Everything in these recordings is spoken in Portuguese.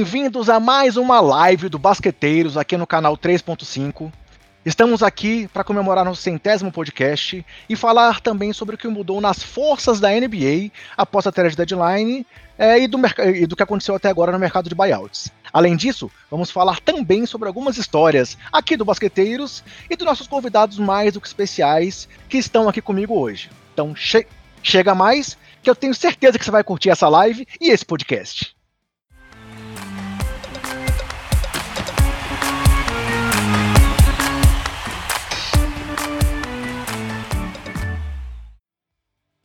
Bem-vindos a mais uma live do Basqueteiros aqui no canal 3.5. Estamos aqui para comemorar nosso centésimo podcast e falar também sobre o que mudou nas forças da NBA após a trade deadline é, e, do e do que aconteceu até agora no mercado de buyouts. Além disso, vamos falar também sobre algumas histórias aqui do Basqueteiros e dos nossos convidados mais do que especiais que estão aqui comigo hoje. Então, che chega mais, que eu tenho certeza que você vai curtir essa live e esse podcast.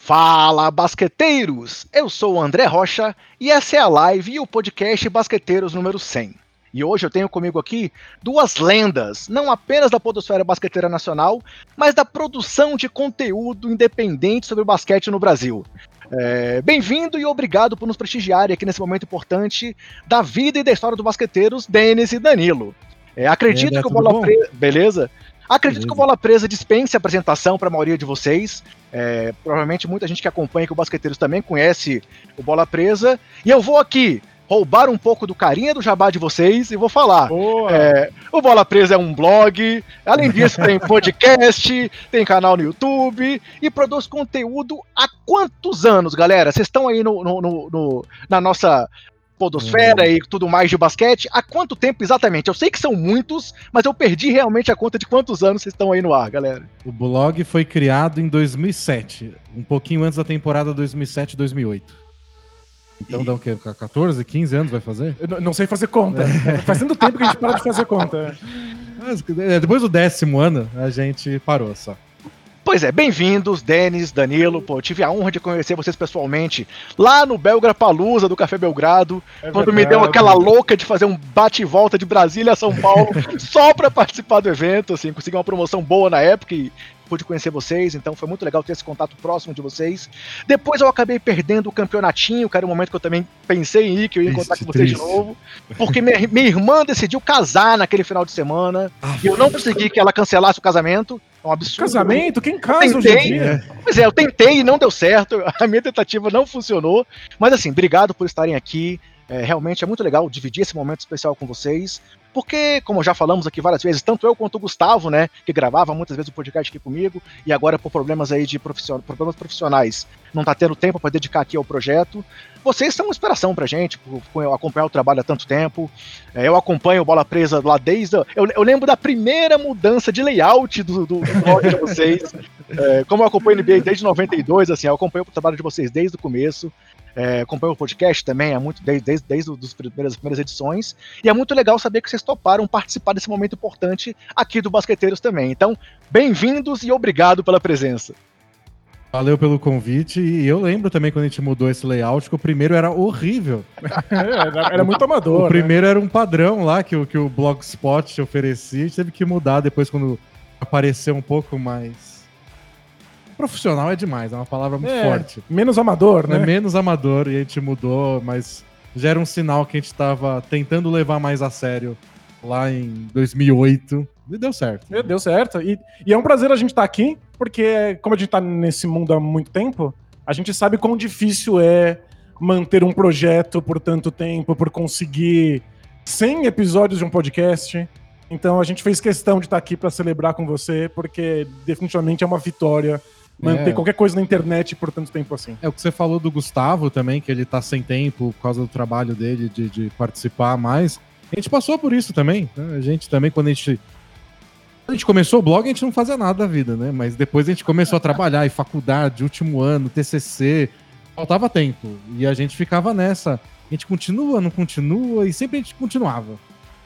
Fala, basqueteiros! Eu sou o André Rocha e essa é a live e o podcast Basqueteiros número 100. E hoje eu tenho comigo aqui duas lendas, não apenas da podosfera basqueteira nacional, mas da produção de conteúdo independente sobre o basquete no Brasil. É, Bem-vindo e obrigado por nos prestigiarem aqui nesse momento importante da vida e da história do basqueteiros, Denis e Danilo. É, acredito é, que o Bola Presa. Beleza? Acredito Beleza. que o Bola Presa dispense a apresentação para a maioria de vocês. É, provavelmente muita gente que acompanha que o Basqueteiros também conhece o Bola Presa. E eu vou aqui roubar um pouco do carinha do jabá de vocês e vou falar. É, o Bola Presa é um blog, além disso tem podcast, tem canal no YouTube e produz conteúdo há quantos anos, galera? Vocês estão aí no, no, no, no na nossa podosfera hum. e tudo mais de basquete. Há quanto tempo exatamente? Eu sei que são muitos, mas eu perdi realmente a conta de quantos anos vocês estão aí no ar, galera. O blog foi criado em 2007, um pouquinho antes da temporada 2007-2008. Então e... dá o quê? 14, 15 anos vai fazer? Eu não sei fazer conta. É. Faz tanto tempo que a gente para de fazer conta. Mas, é, depois do décimo ano, a gente parou só. Pois é, bem-vindos, Denis, Danilo. Pô, tive a honra de conhecer vocês pessoalmente lá no Belgra Palusa do Café Belgrado, é quando verdade. me deu aquela louca de fazer um bate e volta de Brasília a São Paulo só para participar do evento, assim, consegui uma promoção boa na época e pude conhecer vocês, então foi muito legal ter esse contato próximo de vocês. Depois eu acabei perdendo o campeonatinho, que era um momento que eu também pensei em ir, que eu ia encontrar com vocês de novo, porque minha, minha, irmã decidiu casar naquele final de semana, ah, e eu não consegui que ela cancelasse o casamento. É um absurdo. Casamento? Quem casa hoje em dia? Pois é, eu tentei e não deu certo, a minha tentativa não funcionou, mas assim, obrigado por estarem aqui. É, realmente é muito legal dividir esse momento especial com vocês porque, como já falamos aqui várias vezes, tanto eu quanto o Gustavo, né, que gravava muitas vezes o podcast aqui comigo, e agora por problemas aí de profission... problemas profissionais, não tá tendo tempo para dedicar aqui ao projeto. Vocês são uma inspiração pra gente, por, acompanhar o trabalho há tanto tempo. É, eu acompanho o Bola Presa lá desde. Eu, eu, lembro da primeira mudança de layout do, do, do blog de vocês. É, como eu acompanho o NBA desde 92, assim, eu acompanho o trabalho de vocês desde o começo. É, acompanho o podcast também há muito, desde, desde, desde as primeiras, primeiras edições. E é muito legal saber que vocês toparam participar desse momento importante aqui do Basqueteiros também. Então, bem-vindos e obrigado pela presença. Valeu pelo convite. E eu lembro também quando a gente mudou esse layout, que o primeiro era horrível. era, era, muito amador. O né? primeiro era um padrão lá que, que o Blogspot oferecia. A gente teve que mudar depois quando apareceu um pouco mais Profissional é demais, é uma palavra muito é, forte. Menos amador, né? É menos amador e a gente mudou, mas já era um sinal que a gente estava tentando levar mais a sério lá em 2008 e deu certo. É, deu certo. E, e é um prazer a gente estar tá aqui, porque como a gente está nesse mundo há muito tempo, a gente sabe quão difícil é manter um projeto por tanto tempo, por conseguir 100 episódios de um podcast. Então a gente fez questão de estar tá aqui para celebrar com você, porque definitivamente é uma vitória manter é. qualquer coisa na internet por tanto tempo assim. É o que você falou do Gustavo também, que ele tá sem tempo por causa do trabalho dele de, de participar mais. A gente passou por isso também. Né? A gente também, quando a gente. Quando a gente começou o blog, a gente não fazia nada da vida, né? Mas depois a gente começou a trabalhar em faculdade, último ano, TCC, faltava tempo. E a gente ficava nessa. A gente continua, não continua, e sempre a gente continuava.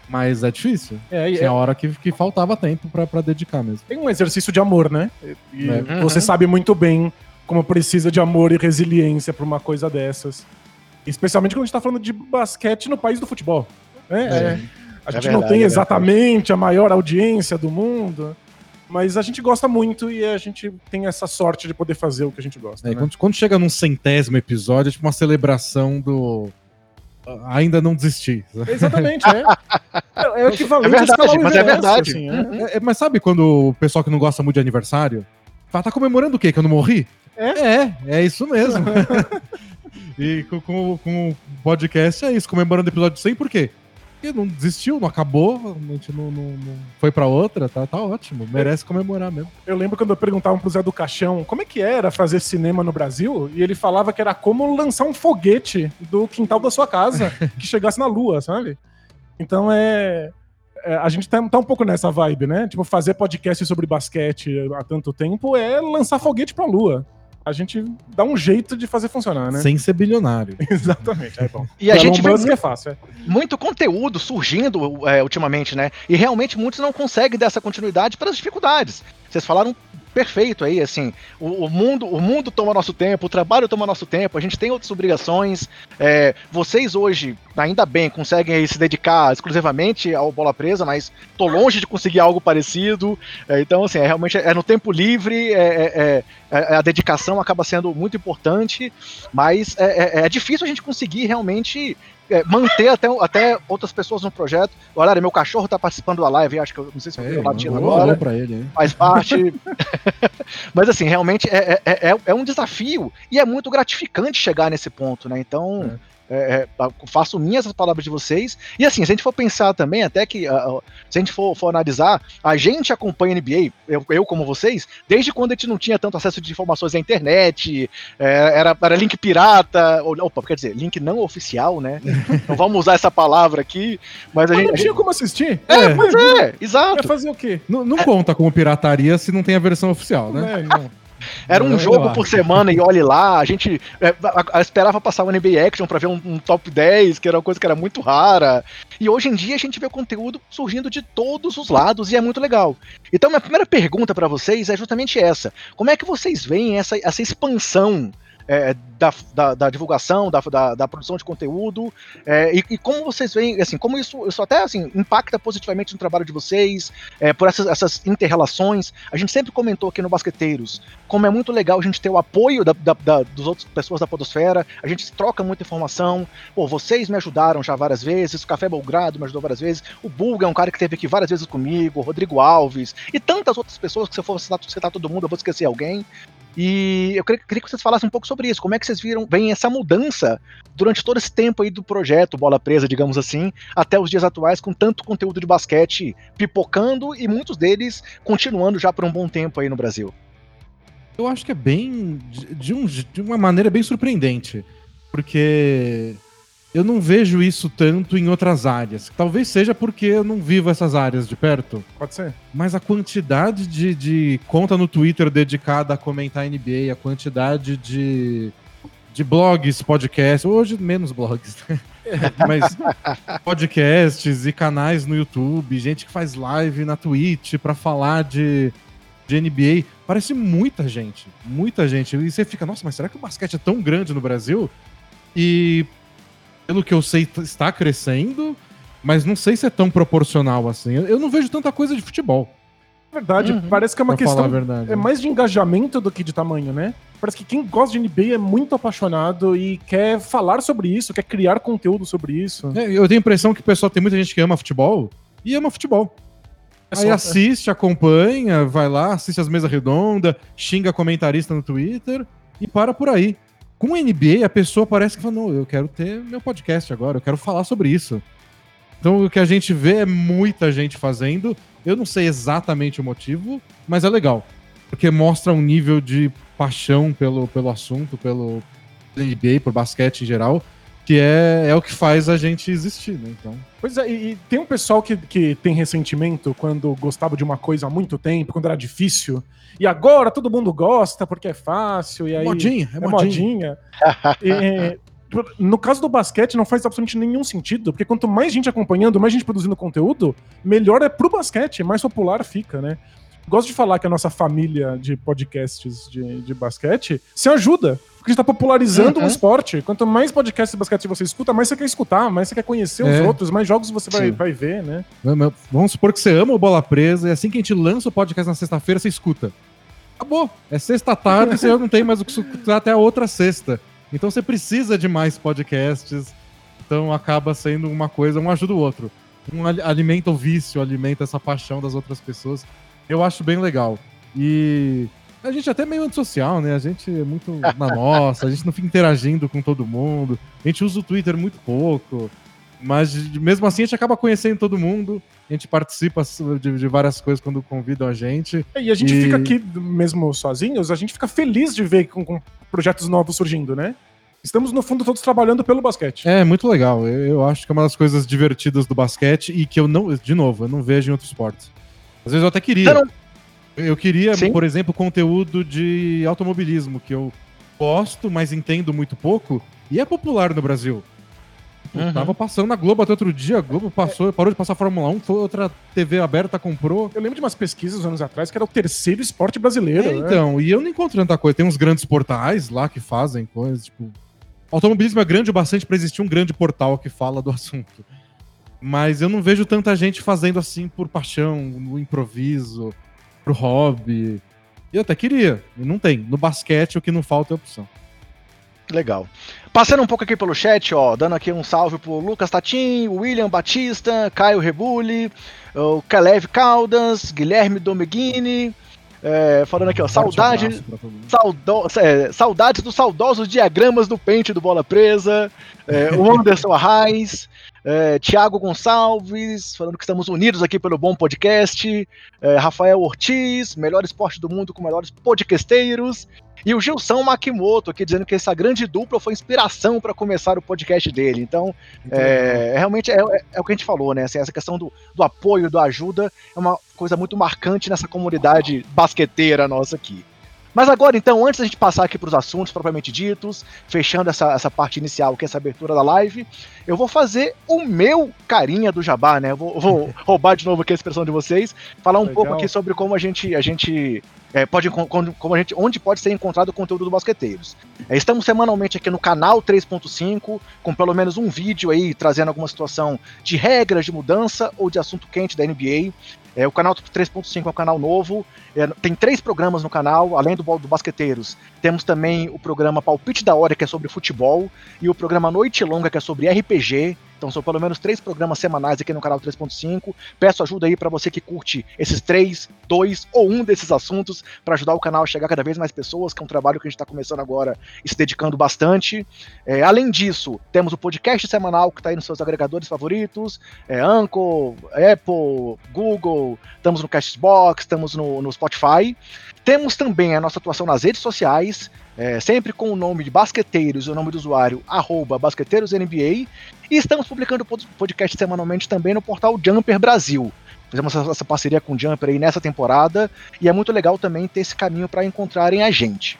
Mas é difícil. É, Tinha é... hora que, que faltava tempo para dedicar mesmo. Tem um exercício de amor, né? E é. você sabe muito bem como precisa de amor e resiliência para uma coisa dessas. Especialmente quando a gente tá falando de basquete no país do futebol. Né? É. é. A gente verdade, não tem exatamente a maior audiência do mundo, mas a gente gosta muito e a gente tem essa sorte de poder fazer o que a gente gosta. É, né? quando, quando, chega num centésimo episódio, é tipo uma celebração do ainda não desistir. Exatamente, é. É, é o equivalente é verdade, mas é verdade. Assim, é. É, é. mas sabe quando o pessoal que não gosta muito de aniversário fala, tá comemorando o quê? Que eu não morri? É, é, é isso mesmo. E com, com, com o podcast é isso, comemorando o episódio 100, por quê? Porque não desistiu, não acabou, a gente não, não, não foi pra outra, tá, tá ótimo, merece comemorar mesmo. Eu lembro quando eu perguntava pro Zé do Caixão como é que era fazer cinema no Brasil, e ele falava que era como lançar um foguete do quintal da sua casa que chegasse na lua, sabe? Então é. é, a gente tá, tá um pouco nessa vibe, né? Tipo, fazer podcast sobre basquete há tanto tempo é lançar foguete pra lua. A gente dá um jeito de fazer funcionar, né? Sem ser bilionário. Exatamente. É bom. E a Elon gente vê Musk é fácil. É. muito conteúdo surgindo é, ultimamente, né? E realmente muitos não conseguem dessa continuidade pelas dificuldades. Vocês falaram perfeito aí, assim, o, o mundo o mundo toma nosso tempo, o trabalho toma nosso tempo, a gente tem outras obrigações. é, vocês hoje, ainda bem, conseguem se dedicar exclusivamente ao bola presa, mas tô longe de conseguir algo parecido. É, então, assim, é realmente é no tempo livre, é, é- é- a dedicação acaba sendo muito importante, mas é, é- é difícil a gente conseguir realmente é, manter até, até outras pessoas no projeto. Olha, meu cachorro tá participando da live, acho que eu não sei se eu É, latindo alô, agora pra ele, hein? faz parte. Mas assim, realmente é, é, é, é um desafio e é muito gratificante chegar nesse ponto, né? Então. É, é, faço minhas as palavras de vocês. E assim, se a gente for pensar também, até que ah, se a gente for, for analisar, a gente acompanha a NBA, eu, eu como vocês, desde quando a gente não tinha tanto acesso de informações à internet, é, era, era link pirata, ou, opa, quer dizer, link não oficial, né? Não vamos usar essa palavra aqui, mas a Mas gente. não tinha como assistir. É, pois é, Vai exato. fazer o quê? Não, não conta como pirataria se não tem a versão oficial, né? É, não. Era um Eu jogo por semana e olhe lá, a gente é, a- a- esperava passar o NBA Action pra ver um, um top 10, que era uma coisa que era muito rara. E hoje em dia a gente vê conteúdo surgindo de todos os lados e é muito legal. Então minha primeira pergunta pra vocês é justamente essa: como é que vocês veem essa, essa expansão? É, da, da, da divulgação, da, da, da produção de conteúdo, é, e, e como vocês veem, assim, como isso, isso até assim, impacta positivamente no trabalho de vocês, é, por essas, essas inter-relações. A gente sempre comentou aqui no Basqueteiros como é muito legal a gente ter o apoio da, da, da, dos outras pessoas da Podosfera, a gente troca muita informação. Pô, vocês me ajudaram já várias vezes, o Café Belgrado me ajudou várias vezes, o Bulga é um cara que esteve aqui várias vezes comigo, o Rodrigo Alves, e tantas outras pessoas que se eu for citar, citar todo mundo, eu vou esquecer alguém. E eu queria, queria que vocês falassem um pouco sobre isso. Como é que vocês viram, veem essa mudança durante todo esse tempo aí do projeto Bola Presa, digamos assim, até os dias atuais, com tanto conteúdo de basquete pipocando e muitos deles continuando já por um bom tempo aí no Brasil. Eu acho que é bem. De um- de uma maneira bem surpreendente. Porque eu não vejo isso tanto em outras áreas. Talvez seja porque eu não vivo essas áreas de perto. Pode ser. Mas a quantidade de, de conta no Twitter dedicada a comentar NBA, a quantidade de, de blogs, podcasts, hoje menos blogs, né? Mas podcasts e canais no YouTube, gente que faz live na Twitch pra falar de, de NBA. Parece muita gente, muita gente. E você fica, nossa, mas será que o basquete é tão grande no Brasil? E pelo que eu sei, está crescendo, mas não sei se é tão proporcional assim. Eu, não vejo tanta coisa de futebol, É verdade, Uhum. parece que é uma pra questão. verdade. É mais de engajamento do que de tamanho, né? Parece que quem gosta de NBA é muito apaixonado e quer falar sobre isso, quer criar conteúdo sobre isso. É, eu tenho a impressão que o pessoal tem muita gente que ama futebol e ama futebol. É Aí só- assiste, acompanha, vai lá, assiste as mesas redondas, xinga comentarista no Twitter e para por aí. Com o NBA, a pessoa parece que fala: não, eu quero ter meu podcast agora, eu quero falar sobre isso. Então o que a gente vê é muita gente fazendo. Eu não sei exatamente o motivo, mas é legal. Porque mostra um nível de paixão pelo, pelo assunto, pelo NBA, por basquete em geral, que é, é o que faz a gente existir, né? Então. Pois é, e, e tem um pessoal que, que tem ressentimento quando gostava de uma coisa há muito tempo, quando era difícil, e agora todo mundo gosta porque é fácil, e aí. modinha, é, é modinha. modinha. E, por- no caso do basquete, não faz absolutamente nenhum sentido, porque quanto mais gente acompanhando, mais gente produzindo conteúdo, melhor é pro basquete, mais popular fica, né? Gosto de falar que a nossa família de podcasts de, de basquete se ajuda. Porque a gente tá popularizando Uhum. o esporte. Quanto mais podcasts de basquete você escuta, mais você quer escutar, mais você quer conhecer os É. outros, mais jogos você vai, Sim. vai ver, né? Vamos- supor que você ama o Bola Presa e assim que a gente lança o podcast na sexta-feira, você escuta. Acabou. É sexta tarde, você não tem mais o que escutar até a outra sexta. Então você precisa de mais podcasts. Então acaba sendo uma coisa, um ajuda o outro. Um ali- alimenta o vício, alimenta essa paixão das outras pessoas. Eu acho bem legal. E A gente é até meio antissocial, né? A gente é muito na nossa, a gente não fica interagindo com todo mundo. A gente usa o Twitter muito pouco. Mas mesmo assim a gente acaba conhecendo todo mundo. A gente participa de, de várias coisas quando convidam a gente. É, e a gente e... fica aqui mesmo sozinhos, a gente fica feliz de ver com, com, projetos novos surgindo, né? Estamos, no fundo, todos trabalhando pelo basquete. É, muito legal. Eu, eu acho que é uma das coisas divertidas do basquete e que eu não, de novo, eu não vejo em outros esportes. Às vezes eu até queria. Não... Eu queria, Sim. por exemplo, conteúdo de automobilismo, que eu gosto, mas entendo muito pouco, e é popular no Brasil. Uhum. Tava passando na Globo até outro dia, a Globo passou, parou de passar Fórmula 1, foi outra TV aberta comprou. Eu lembro de umas pesquisas anos atrás que era o terceiro esporte brasileiro. É, né? Então, e eu não encontro tanta coisa. Tem uns grandes portais lá que fazem coisas, tipo. Automobilismo é grande o bastante para existir um grande portal que fala do assunto. Mas eu não vejo tanta gente fazendo assim por paixão, no improviso, pro hobby. Eu até queria, e não tem. No basquete o que não falta é opção. Legal. Passando um pouco aqui pelo chat, ó, dando aqui um salve pro Lucas Tatim, William Batista, Caio Rebuli, o Kalev Caldas, Guilherme Domeghini, é, falando aqui, ó, saudade, saudo, é, saudades dos saudosos diagramas do pente do Bola Presa, é, o Anderson Arraes, é, Tiago Gonçalves, falando que estamos unidos aqui pelo bom podcast, é, Rafael Ortiz, melhor esporte do mundo com melhores podcasteiros, e o Gilson Makimoto aqui dizendo que essa grande dupla foi inspiração para começar o podcast dele. Então, é, realmente é, é, é, o que a gente falou, né? Assim, essa questão do, do apoio, da ajuda, é uma coisa muito marcante nessa comunidade basqueteira nossa aqui. Mas agora, então, antes da gente passar aqui para os assuntos propriamente ditos, fechando essa, essa parte inicial, que é essa abertura da live, eu vou fazer o meu carinha do jabá, né? Eu vou, vou roubar de novo aqui a expressão de vocês, falar um Legal. pouco aqui sobre como a gente, a gente é, pode, como a gente, onde pode ser encontrado o conteúdo do Basqueteiros. É, estamos semanalmente aqui no canal 3.5, com pelo menos um vídeo aí trazendo alguma situação de regras de mudança ou de assunto quente da NBA. É, o canal 3.5 é um canal novo, é, tem três programas no canal, além do, do Basqueteiros. Temos também o programa Palpite da Hora, que é sobre futebol, e o programa Noite Longa, que é sobre RPG. Então são pelo menos três programas semanais aqui no canal 3.5. Peço ajuda aí para você que curte esses três, dois ou um desses assuntos para ajudar o canal a chegar cada vez mais pessoas, que é um trabalho que a gente está começando agora e se dedicando bastante. É, além disso, temos o podcast semanal que está aí nos seus agregadores favoritos, é, Anchor, Apple, Google, estamos no Castbox, estamos no, no Spotify. Temos também a nossa atuação nas redes sociais, é, sempre com o nome de Basqueteiros o nome do usuário, arroba BasqueteirosNBA. E estamos publicando podcast semanalmente também no portal Jumper Brasil. Fizemos essa parceria com o Jumper aí nessa temporada e é muito legal também ter esse caminho para encontrarem a gente.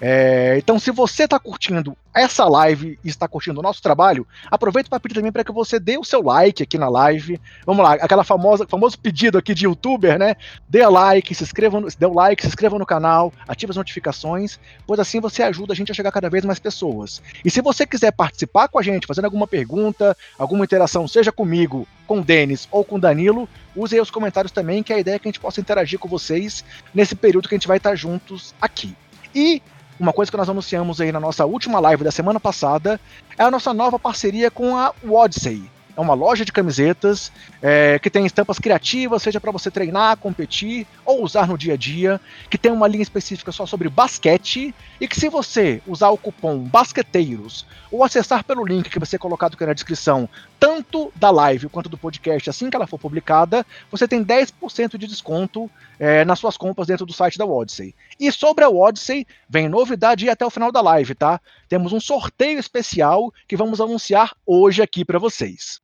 É, então, se você está curtindo essa live e está curtindo o nosso trabalho, aproveita para pedir também para que você dê o seu like aqui na live. Vamos lá, aquela famosa famoso pedido aqui de youtuber, né? Dê like, se inscreva, no, dê o like, se inscreva no canal, ative as notificações, pois assim você ajuda a gente a chegar cada vez mais pessoas. E se você quiser participar com a gente, fazendo alguma pergunta, alguma interação, seja comigo, com o Denis ou com o Danilo, use aí os comentários também, que a ideia é que a gente possa interagir com vocês nesse período que a gente vai estar juntos aqui. E uma coisa que nós anunciamos aí na nossa última live da semana passada é a nossa nova parceria com a Odyssey. É uma loja de camisetas é, que tem estampas criativas, seja para você treinar, competir ou usar no dia a dia, que tem uma linha específica só sobre basquete e que se você usar o cupom basqueteiros ou acessar pelo link que vai ser colocado aqui na descrição, tanto da live quanto do podcast, assim que ela for publicada, você tem 10% de desconto é, nas suas compras dentro do site da Odyssey. E sobre a Odyssey, vem novidade até o final da live, tá? Temos um sorteio especial que vamos anunciar hoje aqui para vocês.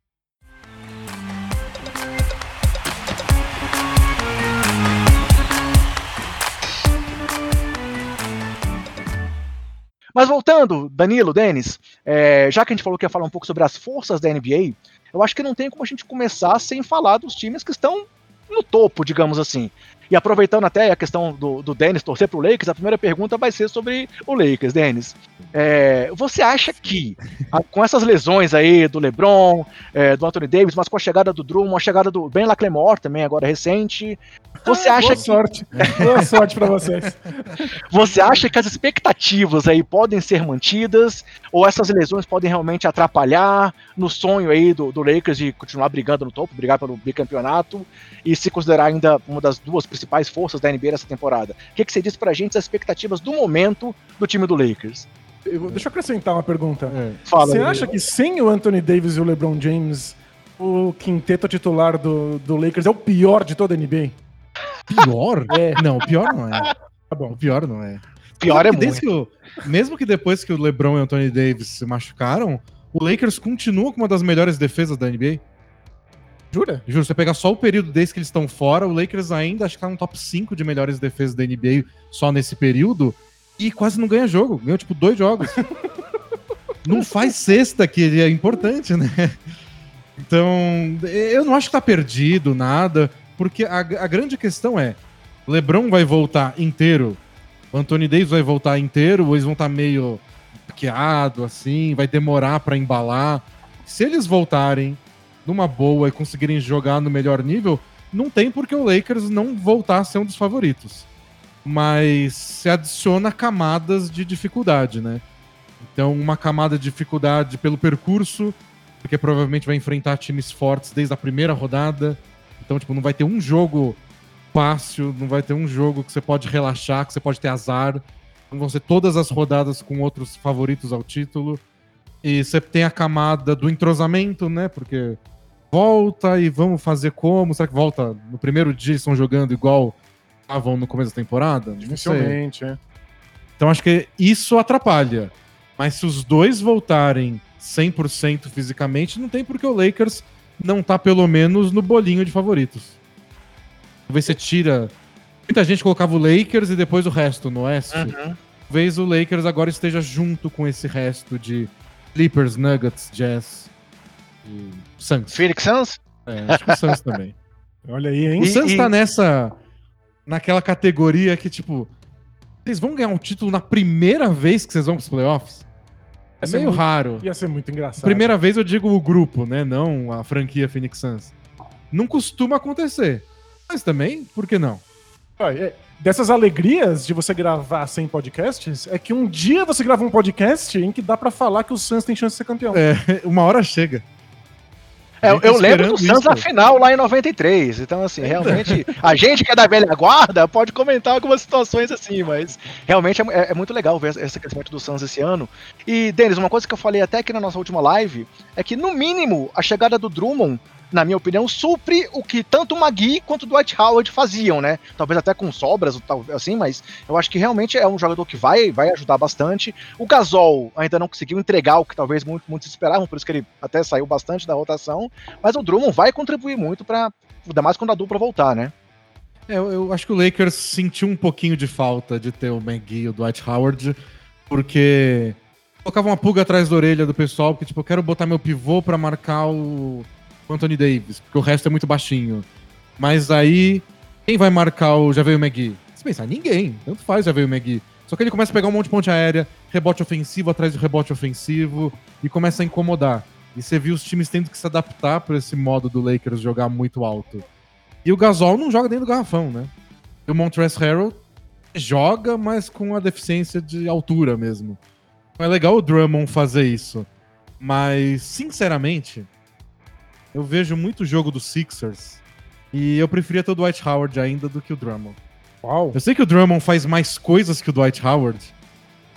Mas voltando, Danilo, Denis, é, já que a gente falou que ia falar um pouco sobre as forças da NBA, eu acho que não tem como a gente começar sem falar dos times que estão no topo, digamos assim. E aproveitando até a questão do, do Dennis torcer pro Lakers, a primeira pergunta vai ser sobre o Lakers, Dennis. É, você acha que, com essas lesões aí do LeBron, é, do Anthony Davis, mas com a chegada do Drummond, a chegada do Ben Laclemore também, agora recente, você ah, acha boa que... sorte. boa sorte para vocês. Você acha que as expectativas aí podem ser mantidas, ou essas lesões podem realmente atrapalhar no sonho aí do, do Lakers de continuar brigando no topo, brigar pelo bicampeonato, e se considerar ainda uma das duas principais forças da NBA nessa temporada. O que, que você diz pra gente as expectativas do momento do time do Lakers? Eu- deixa eu acrescentar uma pergunta. É. Fala. Você acha que sem o Anthony Davis e o LeBron James, o quinteto titular do, do Lakers é o pior de toda a NBA? Pior? É. Não, pior não é. Tá bom. O pior não é. Pior é Mesmo que desde muito. que o- mesmo que depois que o LeBron e o Anthony Davis se machucaram, o Lakers continua com uma das melhores defesas da NBA. Jura? Juro, você pegar só o período desde que eles estão fora, o Lakers ainda acho que tá no top 5 de melhores defesas da NBA só nesse período e quase não ganha jogo. Ganhou tipo dois jogos. não faz sexta, que é importante, né? Então, eu não acho que tá perdido nada, porque a, a grande questão é: LeBron vai voltar inteiro, o Anthony Davis vai voltar inteiro, ou eles vão estar meio hackeado assim, vai demorar pra embalar. Se eles voltarem numa boa e conseguirem jogar no melhor nível, não tem por que o Lakers não voltar a ser um dos favoritos. Mas se adiciona camadas de dificuldade, né? Então, uma camada de dificuldade pelo percurso, porque provavelmente vai enfrentar times fortes desde a primeira rodada. Então, tipo, não vai ter um jogo fácil, não vai ter um jogo que você pode relaxar, que você pode ter azar. Não vão ser todas as rodadas com outros favoritos ao título. E você tem a camada do entrosamento, né? Porque volta e vamos fazer como? Será que volta no primeiro dia e estão jogando igual estavam no começo da temporada? Dificilmente, é. Então acho que isso atrapalha. Mas se os dois voltarem 100% fisicamente, não tem por que o Lakers não tá pelo menos no bolinho de favoritos. Talvez você tira. Muita gente colocava o Lakers e depois o resto no Oeste. Uhum. Talvez o Lakers agora esteja junto com esse resto de Clippers, Nuggets, Jazz e Suns. Phoenix Suns? É, acho que o Suns também. Olha aí, hein? O Suns e- tá nessa. naquela categoria que, tipo. Vocês vão ganhar um título na primeira vez que vocês vão pros playoffs? É meio muito- raro. Ia ser muito engraçado. Primeira vez eu digo o grupo, né? Não a franquia Phoenix Suns. Não costuma acontecer. Mas também, por que não? Olha, é, Dessas alegrias de você gravar 100 podcasts, é que um dia você grava um podcast em que dá pra falar que o Suns tem chance de ser campeão. É, uma hora chega. É, eu lembro do Suns na final lá em 93. Então, assim, realmente, a gente que é da velha guarda pode comentar algumas situações assim, mas realmente é, é- é muito legal ver esse crescimento do Suns esse ano. E, Denis, uma coisa que eu falei até aqui na nossa última live é que, no mínimo, a chegada do Drummond, na minha opinião, supre o que tanto o Magui quanto o Dwight Howard faziam, né? Talvez até com sobras, assim, mas eu acho que realmente é um jogador que vai, vai ajudar bastante. O Gasol ainda não conseguiu entregar o que talvez muito- muitos esperavam, por isso que ele até saiu bastante da rotação. Mas o Drummond vai contribuir muito para ainda mais quando a dupla voltar, né? É, eu, eu acho que o Lakers sentiu um pouquinho de falta de ter o McGee e o Dwight Howard, porque colocava uma pulga atrás da orelha do pessoal, porque, tipo, eu quero botar meu pivô pra marcar o o Anthony Davis, porque o resto é muito baixinho. Mas aí, quem vai marcar o o McGee? Se pensar, ninguém. Tanto faz o McGee. Só que ele começa a pegar um monte de ponte aérea, rebote ofensivo atrás de rebote ofensivo, e começa a incomodar. E você viu os times tendo que se adaptar para esse modo do Lakers jogar muito alto. E o Gasol não joga dentro do garrafão, né? E o Montrezl Harrell joga, mas com a deficiência de altura mesmo. Então é legal o Drummond fazer isso. Mas, sinceramente, eu vejo muito jogo do Sixers e eu preferia ter o Dwight Howard ainda do que o Drummond. Uau. Eu sei que o Drummond faz mais coisas que o Dwight Howard,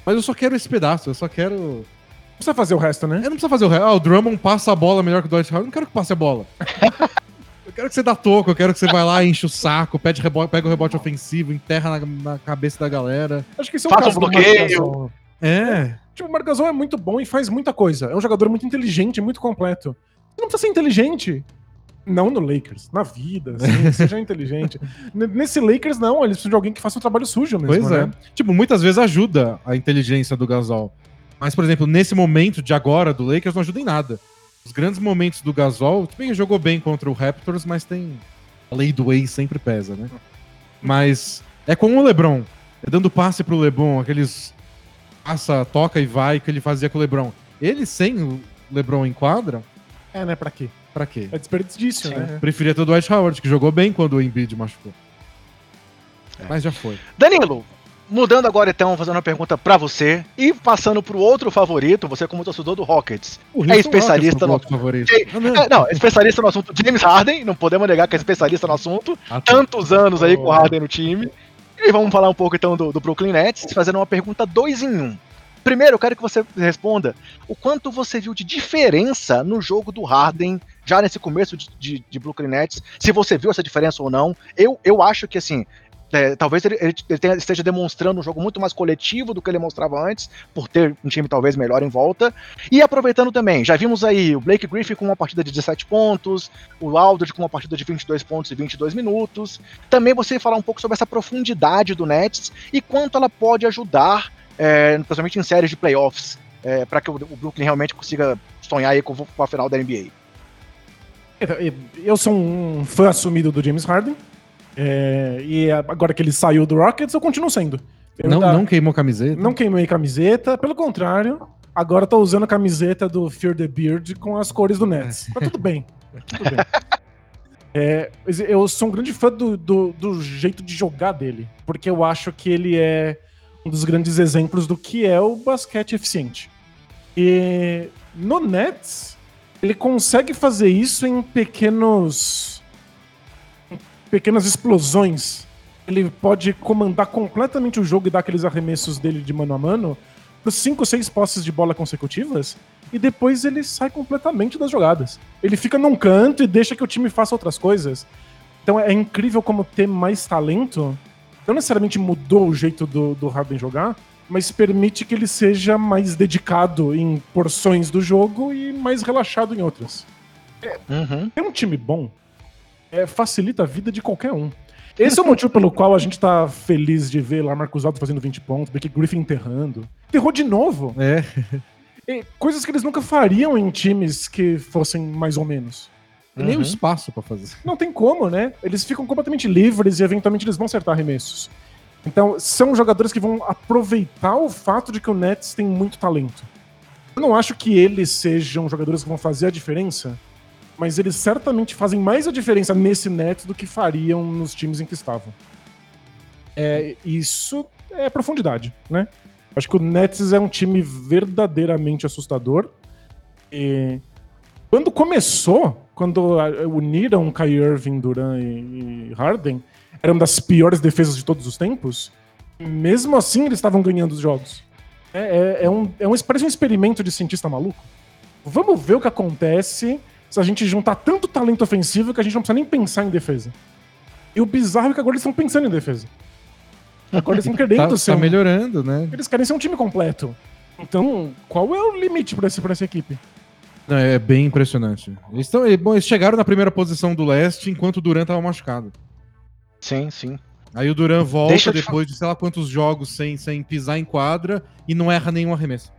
mas eu só quero esse pedaço, eu só quero... Não precisa fazer o resto, né? Eu não precisa fazer o resto. Ah, o Drummond passa a bola melhor que o Dwight Howard. Eu não quero que passe a bola. eu quero que você dá toco, eu quero que você vai lá, enche o saco, pede rebote, pega o rebote ofensivo, enterra na, na cabeça da galera. Acho que esse é o Faça um caso do bloqueio. Marc Gasol. É. Tipo, o Marc Gasol é muito bom e faz muita coisa. É um jogador muito inteligente, muito completo. Você não precisa ser inteligente. Não no Lakers, na vida, assim, seja inteligente. Nesse Lakers, não, eles precisam de alguém que faça um trabalho sujo mesmo, Pois é. né? Tipo, muitas vezes ajuda a inteligência do Gasol. Mas, por exemplo, nesse momento de agora do Lakers não ajuda em nada. Os grandes momentos do Gasol, bem jogou bem contra o Raptors, mas tem. A lei do ex sempre pesa, né? Mas é com o LeBron. É dando passe pro LeBron, aqueles passa, toca e vai que ele fazia com o LeBron. Ele sem o LeBron em quadra, É, né? Pra quê? pra quê? É desperdício, Sim. né? Preferia ter o Dwight Howard, que jogou bem quando o Embiid machucou. É. Mas já foi. Danilo, Mudando agora então, fazendo uma pergunta pra você e passando pro outro favorito, você como torcedor do Rockets. O É especialista Rockets, no- o bloco favorito. Ah, não. É, não, é especialista no assunto James Harden, não podemos negar que é especialista no assunto. Ah, tá. Tantos anos aí com o Harden no time. E vamos falar um pouco então do, do Brooklyn Nets, fazendo uma pergunta dois em um. Primeiro, eu quero que você responda o quanto você viu de diferença no jogo do Harden já nesse começo de, de, de Brooklyn Nets, se você viu essa diferença ou não. Eu, eu acho que assim, é, talvez ele, ele- tenha- esteja demonstrando um jogo muito mais coletivo do que ele mostrava antes, por ter um time talvez melhor em volta. E aproveitando também, já vimos aí o Blake Griffin com uma partida de 17 pontos, o Aldridge com uma partida de 22 pontos e 22 minutos. Também você falar um pouco sobre essa profundidade do Nets e quanto ela pode ajudar, é, principalmente em séries de playoffs, é, para que o, o Brooklyn realmente consiga sonhar aí com, com a final da NBA. Então, Eu sou um fã assumido do James Harden. é, e agora que ele saiu do Rockets, eu continuo sendo. Eu Não, ainda não queimou camiseta. não queimei camiseta, pelo contrário, agora tô usando a camiseta do Fear the Beard com as cores do Nets. Mas tudo bem. Tudo bem. É, eu sou um grande fã do, do, do jeito de jogar dele, porque eu acho que ele é um dos grandes exemplos do que é o basquete eficiente. E no Nets, ele consegue fazer isso em pequenos. em pequenas explosões. Ele pode comandar completamente o jogo e dar aqueles arremessos dele de mano a mano por 5, 6 posses de bola consecutivas e depois ele sai completamente das jogadas. Ele fica num canto e deixa que o time faça outras coisas. Então é incrível como ter mais talento não necessariamente mudou o jeito do, do Harden jogar, mas permite que ele seja mais dedicado em porções do jogo e mais relaxado em outras. Uhum. Ter um time bom é, facilita a vida de qualquer um. Esse é o motivo pelo qual a gente tá feliz de ver lá Marcos Aldo fazendo 20 pontos, Blake Griffin enterrando. Enterrou de novo. É. E coisas que eles nunca fariam em times que fossem mais ou menos. Tem nem o Uhum. espaço pra fazer. Não tem como, né? Eles ficam completamente livres e eventualmente eles vão acertar arremessos. Então, são jogadores que vão aproveitar o fato de que o Nets tem muito talento. Eu não acho que eles sejam jogadores que vão fazer a diferença, mas eles certamente fazem mais a diferença nesse Nets do que fariam nos times em que estavam. É, isso é profundidade, né? Acho que o Nets é um time verdadeiramente assustador. E quando começou, quando uniram Kai Irving, Duran e, Harden, era uma das piores defesas de todos os tempos. Mesmo assim, eles estavam ganhando os jogos. É, é, é um, é um, parece um experimento de cientista maluco. Vamos ver o que acontece se a gente juntar tanto talento ofensivo que a gente não precisa nem pensar em defesa. E o bizarro é que agora eles estão pensando em defesa. Agora eles estão querendo Tá, ser tá um- melhorando, né? Eles querem ser um time completo. Então, qual é o limite pra essa equipe? Não, É bem impressionante. Eles, tão, bom, eles chegaram na primeira posição do leste enquanto o Duran tava machucado. Sim, sim. Aí o Duran volta Deixa depois de sei lá quantos jogos sem, sem pisar em quadra e não erra nenhum arremesso.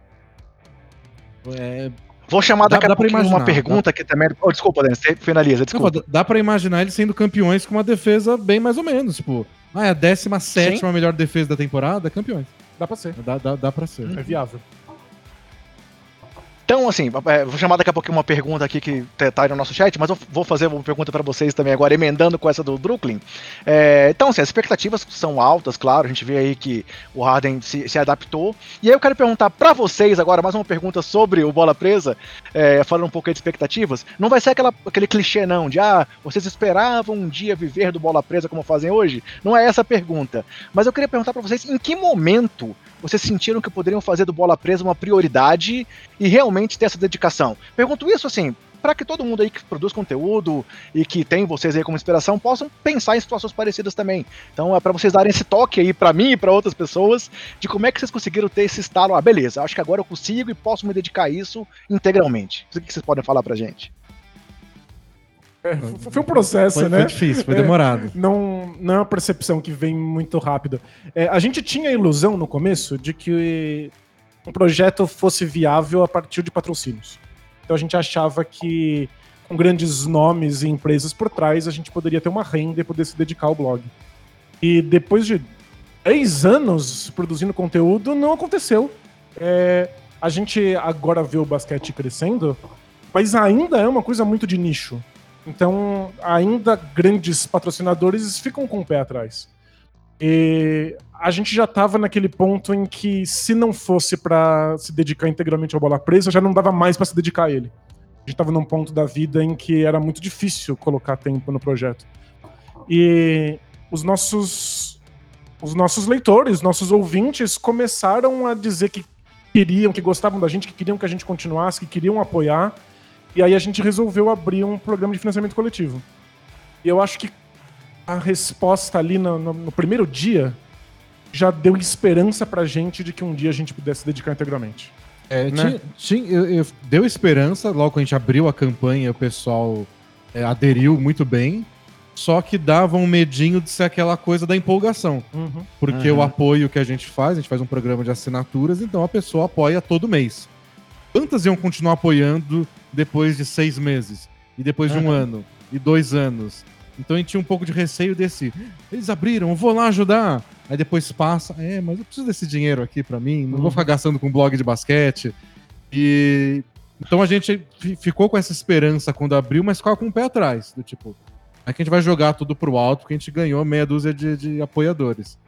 É, Vou chamar Dá- daqui a dá pra pouquinho uma pergunta que também. Oh, desculpa, Denis, você finaliza, não, desculpa. dá- dá pra imaginar eles sendo campeões com uma defesa bem mais ou menos. Tipo, ah, é a 17 melhor defesa da temporada, campeões. Dá pra ser. Dá, dá, dá pra ser. É viável. Então, assim, é, vou chamar daqui a pouquinho uma pergunta aqui que tá aí no nosso chat, mas eu vou fazer uma pergunta pra vocês também agora, emendando com essa do Brooklyn. É, então, assim, as expectativas são altas, claro, a gente vê aí que o Harden se, se adaptou. E aí eu quero perguntar pra vocês agora, mais uma pergunta sobre o Bola Presa, é, falando um pouco aí de expectativas. Não vai ser aquela, aquele clichê, não, de ah, vocês esperavam um dia viver do Bola Presa como fazem hoje? Não é essa a pergunta. Mas eu queria perguntar pra vocês em que momento vocês sentiram que poderiam fazer do Bola Presa uma prioridade e realmente ter essa dedicação? Pergunto isso assim, para que todo mundo aí que produz conteúdo e que tem vocês aí como inspiração possam pensar em situações parecidas também. Então é para vocês darem esse toque aí para mim e para outras pessoas de como é que vocês conseguiram ter esse estalo, ah, beleza, acho que agora eu consigo e posso me dedicar a isso integralmente. O que vocês podem falar pra gente? É, foi um processo, Foi, né? foi difícil, foi É. demorado. Não, não é uma percepção que vem muito rápida. É, a gente tinha a ilusão no começo de que um projeto fosse viável a partir de patrocínios. Então a gente achava que com grandes nomes e empresas por trás a gente poderia ter uma renda e poder se dedicar ao blog. E depois de 10 anos produzindo conteúdo, não aconteceu. É, a gente agora vê o basquete crescendo, mas ainda é uma coisa muito de nicho. Então, ainda grandes patrocinadores ficam com o pé atrás. E a gente já estava naquele ponto em que, se não fosse para se dedicar integralmente ao bola presa, já não dava mais para se dedicar a ele. A gente estava num ponto da vida em que era muito difícil colocar tempo no projeto. E os nossos os nossos leitores, nossos ouvintes começaram a dizer que queriam, que gostavam da gente, que queriam que a gente continuasse, que queriam apoiar. E aí a gente resolveu abrir um programa de financiamento coletivo. E eu acho que a resposta ali no, no, no primeiro dia já deu esperança pra gente de que um dia a gente pudesse se dedicar integralmente. É, Né? tinha- tinha- eu- eu- deu esperança, logo que a gente abriu a campanha, o pessoal é, aderiu muito bem. Só que dava um medinho de ser aquela coisa da empolgação. Uhum. Porque Uhum. o apoio que a gente faz, a gente faz um programa de assinaturas, então a pessoa apoia todo mês. Quantas iam continuar apoiando depois de seis meses? E depois de um Uhum. ano? E dois anos? Então a gente tinha um pouco de receio desse. Eles abriram, vou lá ajudar. Aí depois passa, é, mas eu preciso desse dinheiro aqui pra mim, não vou Uhum. ficar gastando com blog de basquete. E então a gente fi- ficou com essa esperança quando abriu, mas ficava com o pé atrás, do tipo, que a gente vai jogar tudo pro alto, porque a gente ganhou meia dúzia de, de apoiadores.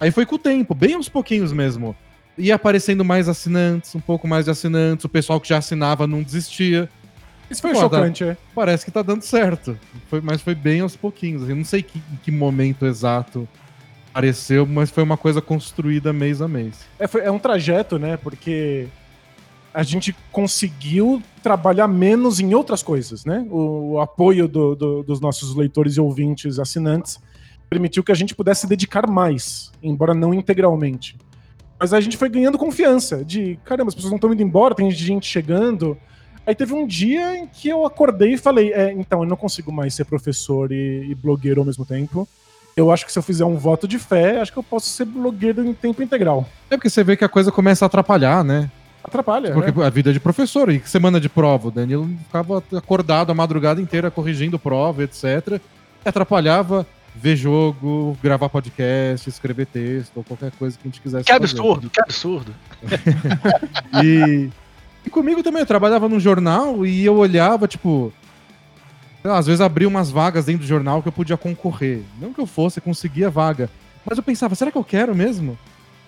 Aí foi com o tempo, bem aos pouquinhos mesmo. Ia aparecendo mais assinantes, um pouco mais de assinantes, o pessoal que já assinava não desistia. Isso foi Pô, chocante, é. Parece que tá dando certo. Foi, mas foi bem aos pouquinhos. Eu não sei que, em que momento exato apareceu, mas foi uma coisa construída mês a mês. É, foi- é um trajeto, né? Porque a gente conseguiu trabalhar menos em outras coisas, né? O, o apoio do- do- dos nossos leitores e ouvintes assinantes permitiu que a gente pudesse se dedicar mais, embora não integralmente. Mas a gente foi ganhando confiança de, caramba, as pessoas não estão indo embora, tem gente chegando. Aí teve um dia em que eu acordei e falei, é, então, eu não consigo mais ser professor e, e blogueiro ao mesmo tempo. Eu acho que se eu fizer um voto de fé, acho que eu posso ser blogueiro em tempo integral. É porque você vê que a coisa começa a atrapalhar, né? Atrapalha. Porque né? a vida de professor, e semana de prova, o Danilo ficava acordado a madrugada inteira corrigindo prova, etc. E atrapalhava ver jogo, gravar podcast, escrever texto, ou qualquer coisa que a gente quisesse Que fazer. absurdo, que absurdo. E, e comigo também, eu trabalhava num jornal e eu olhava, tipo. sei lá, às vezes abria umas vagas dentro do jornal que eu podia concorrer. Não que eu fosse conseguir a vaga. Mas eu pensava, será que eu quero mesmo?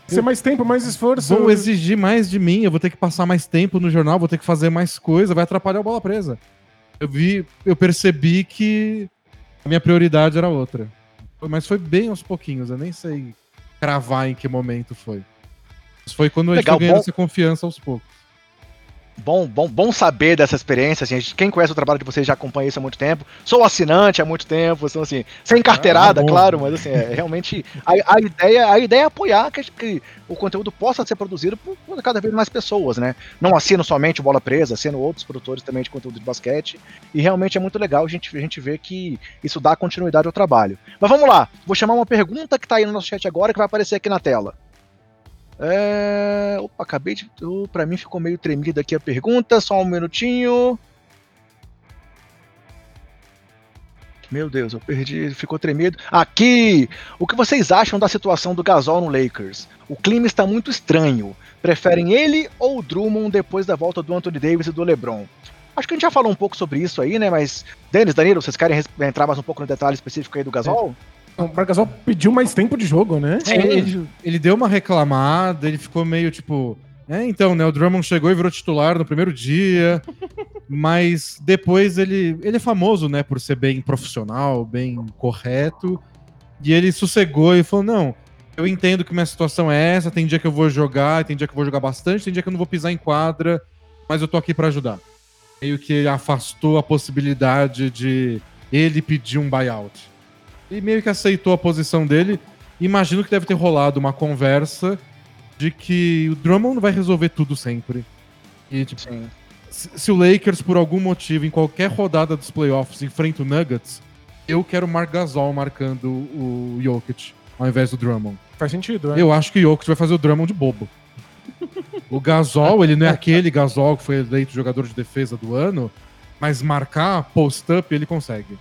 Ser mais tempo, mais esforço. Vão exigir mais de mim, eu vou ter que passar mais tempo no jornal, vou ter que fazer mais coisa, vai atrapalhar o bola presa. Eu vi, eu percebi que a minha prioridade era outra. Mas foi bem aos pouquinhos, eu nem sei cravar em que momento foi. Mas foi quando a gente Legal, foi ganhando bom. essa confiança aos poucos. Bom, bom, bom saber dessa experiência, assim, quem conhece o trabalho de vocês já acompanha isso há muito tempo. Sou assinante há muito tempo, então assim, sem carteirada, Ah, bom. claro, mas assim, é, realmente a, a ideia, a ideia é apoiar que, que o conteúdo possa ser produzido por, cada vez mais pessoas, né? Não assino somente Bola Presa, assino outros produtores também de conteúdo de basquete, e realmente é muito legal a gente, a gente ver que isso dá continuidade ao trabalho. Mas vamos lá, vou chamar uma pergunta que tá aí no nosso chat agora que vai aparecer aqui na tela. É... Opa, acabei de. Pra mim ficou meio tremida aqui a pergunta, só um minutinho. Meu Deus, eu perdi, ficou tremido. Aqui! O que vocês acham da situação do Gasol no Lakers? O clima está muito estranho. Preferem ele ou o Drummond depois da volta do Anthony Davis e do LeBron? Acho que a gente já falou um pouco sobre isso aí, né? Mas, Denis, Danilo, vocês querem entrar mais um pouco no detalhe específico aí do Gasol? O Marcasol pediu mais tempo de jogo, né? É, ele, ele deu uma reclamada, ele ficou meio tipo. É, então, né? O Drummond chegou e virou titular no primeiro dia, mas depois ele, ele é famoso, né, por ser bem profissional, bem correto, e ele sossegou e falou: Não, eu entendo que minha situação é essa, tem dia que eu vou jogar, tem dia que eu vou jogar bastante, tem dia que eu não vou pisar em quadra, mas eu tô aqui pra ajudar. Meio que afastou a possibilidade de ele pedir um buyout. E meio que aceitou a posição dele. Imagino que deve ter rolado uma conversa de que o Drummond vai resolver tudo sempre. E, tipo, Sim. se o Lakers, por algum motivo, em qualquer rodada dos playoffs, enfrenta o Nuggets, eu quero o Marc Gasol marcando o Jokic ao invés do Drummond. Faz sentido, né? Eu acho que o Jokic vai fazer o Drummond de bobo. O Gasol, ele não é aquele Gasol que foi eleito jogador de defesa do ano, mas marcar post-up ele consegue.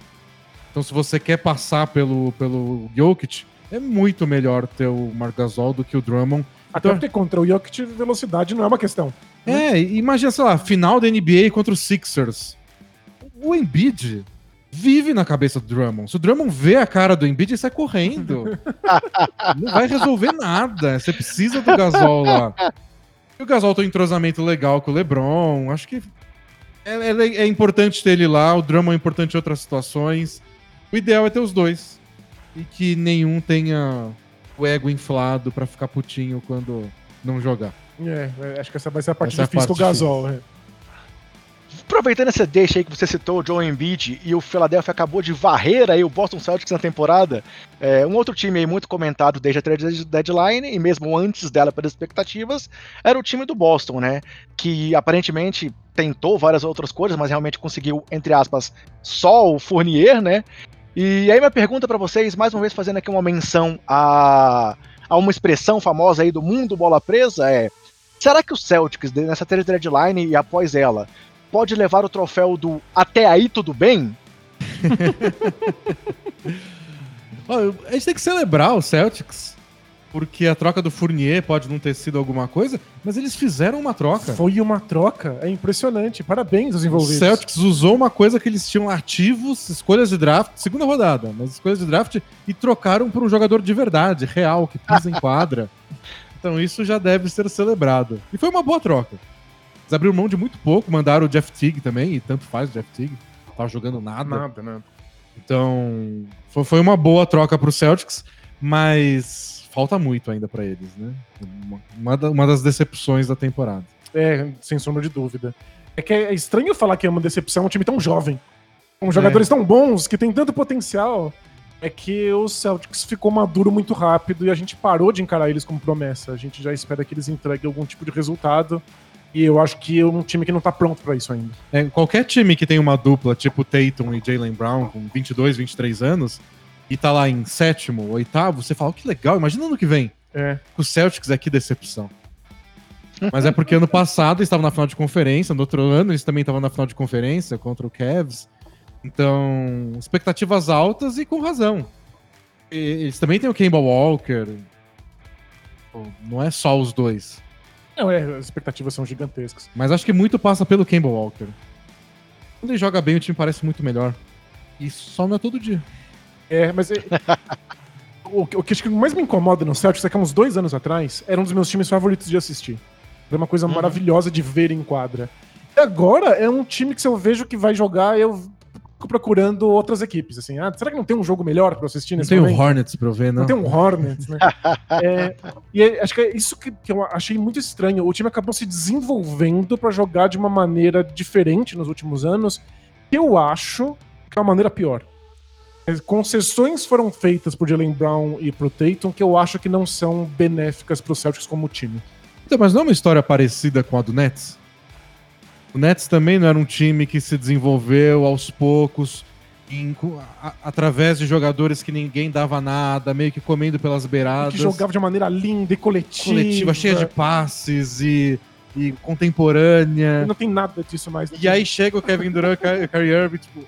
Então, se você quer passar pelo, pelo Jokic, é muito melhor ter o Marc Gasol do que o Drummond. Até Então- porque contra o Jokic, velocidade não é uma questão. É, imagina, sei lá, final da NBA contra os Sixers. O Embiid vive na cabeça do Drummond. Se o Drummond vê a cara do Embiid, ele sai correndo. não vai resolver nada. Você precisa do Gasol lá. E o Gasol tem um entrosamento legal com o LeBron. Acho que é, é, é importante ter ele lá. O Drummond é importante em outras situações. O ideal é ter os dois. E que nenhum tenha o ego inflado para ficar putinho quando não jogar. É, acho que essa vai ser a parte essa difícil com o Gasol. É. Aproveitando essa deixa aí que você citou, o Joe Embiid e o Philadelphia acabou de varrer aí o Boston Celtics na temporada, é, um outro time aí muito comentado desde a trade deadline e mesmo antes dela pelas expectativas, era o time do Boston, né? Que aparentemente tentou várias outras coisas, mas realmente conseguiu, entre aspas, só o Fournier, né? E aí minha pergunta para vocês, mais uma vez fazendo aqui uma menção a, a uma expressão famosa aí do mundo bola presa, é será que o Celtics, nessa trade deadline e após ela, pode levar o troféu do até aí tudo bem? a gente tem que celebrar o Celtics, porque a troca do Fournier pode não ter sido alguma coisa, mas eles fizeram uma troca. Foi uma troca, é impressionante. Parabéns aos envolvidos. O Celtics usou uma coisa que eles tinham ativos, escolhas de draft, segunda rodada, mas escolhas de draft, e trocaram por um jogador de verdade, real, que pisa em quadra. Então isso já deve ser celebrado. E foi uma boa troca. Eles abriram mão de muito pouco, mandaram o Jeff Teague também, e tanto faz o Jeff Teague. Não tava jogando nada. Nada, nada. Então, foi, uma boa troca pro Celtics, mas falta muito ainda para eles, né? Uma, uma das decepções da temporada. É, sem sombra de dúvida. É que é estranho falar que é uma decepção um time tão jovem. Com jogadores é. tão bons, que tem tanto potencial. É que o Celtics ficou maduro muito rápido e a gente parou de encarar eles como promessa. A gente já espera que eles entreguem algum tipo de resultado. E eu acho que é um time que não tá pronto para isso ainda. É, qualquer time que tem uma dupla, tipo Tatum e Jalen Brown, com 22, 23 anos, e tá lá em sétimo, oitavo, você fala, oh, que legal, imagina ano que vem. É. O Celtics é que decepção. Mas é porque ano passado eles estavam na final de conferência, no outro ano eles também estavam na final de conferência contra o Cavs. Então, expectativas altas e com razão. E, eles também têm o Kemba Walker. Não é só os dois. Não, é, as expectativas são gigantescas. Mas acho que muito passa pelo Campbell Walker. Quando ele joga bem, o time parece muito melhor. E só não é todo dia. É, mas. É, o, que que mais me incomoda no Celtics é que há uns dois anos atrás era um dos meus times favoritos de assistir. Era uma coisa uhum. maravilhosa de ver em quadra. E agora é um time que se eu vejo que vai jogar, eu fico procurando outras equipes, assim. Ah, será que não tem um jogo melhor para assistir nesse não momento? Tem um Hornets pra eu ver, não. Não tem um Hornets, né? é, e é, acho que é isso que, que, eu achei muito estranho. O time acabou se desenvolvendo para jogar de uma maneira diferente nos últimos anos, que eu acho que é uma maneira pior. Concessões foram feitas por Jalen Brown e pro Tatum que eu acho que não são benéficas pro Celtics como time. Então, mas não é uma história parecida com a do Nets? O Nets também não era um time que se desenvolveu aos poucos, em, a, através de jogadores que ninguém dava nada, meio que comendo pelas beiradas. Que jogava de maneira linda e coletiva. Coletiva, cheia de passes e, e contemporânea. E não tem nada disso mais. E aí chega o Kevin Durant e o Kyrie Irving, tipo,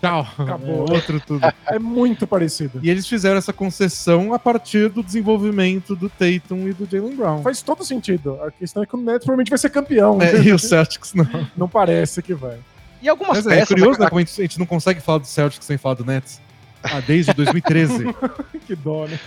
Tchau. Acabou. É outro tudo. É muito parecido. E eles fizeram essa concessão a partir do desenvolvimento do Tatum e do Jalen Brown. Faz todo sentido. A questão é que o Nets provavelmente vai ser campeão. É, e o Celtics não. Não parece que vai. E algumas Mas é, é curioso, né, como a gente, a gente não consegue falar do Celtics sem falar do Nets. Ah, desde 2013. que dó, né?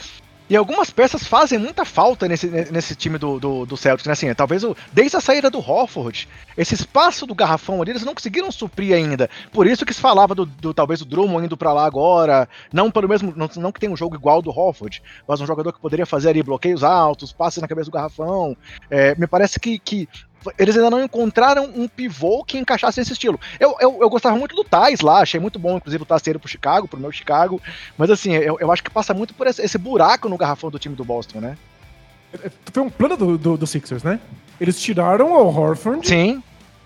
E algumas peças fazem muita falta nesse, nesse time do, do, do Celtics, né? Assim, talvez o, desde a saída do Hofford, esse espaço do garrafão ali, eles não conseguiram suprir ainda. Por isso que se falava do, do talvez o Drummond indo para lá agora, não pelo mesmo, não, não que tenha um jogo igual do Hofford, mas um jogador que poderia fazer ali bloqueios altos, passes na cabeça do garrafão. É, me parece que, que eles ainda não encontraram um pivô que encaixasse esse estilo. Eu, eu, eu gostava muito do Tais lá, achei muito bom, inclusive, o Tais ter pro Chicago, pro meu Chicago. Mas assim, eu, eu acho que passa muito por esse, esse buraco no garrafão do time do Boston, né? É, é, foi um plano do, do, do Sixers, né? Eles tiraram o Horford. Sim.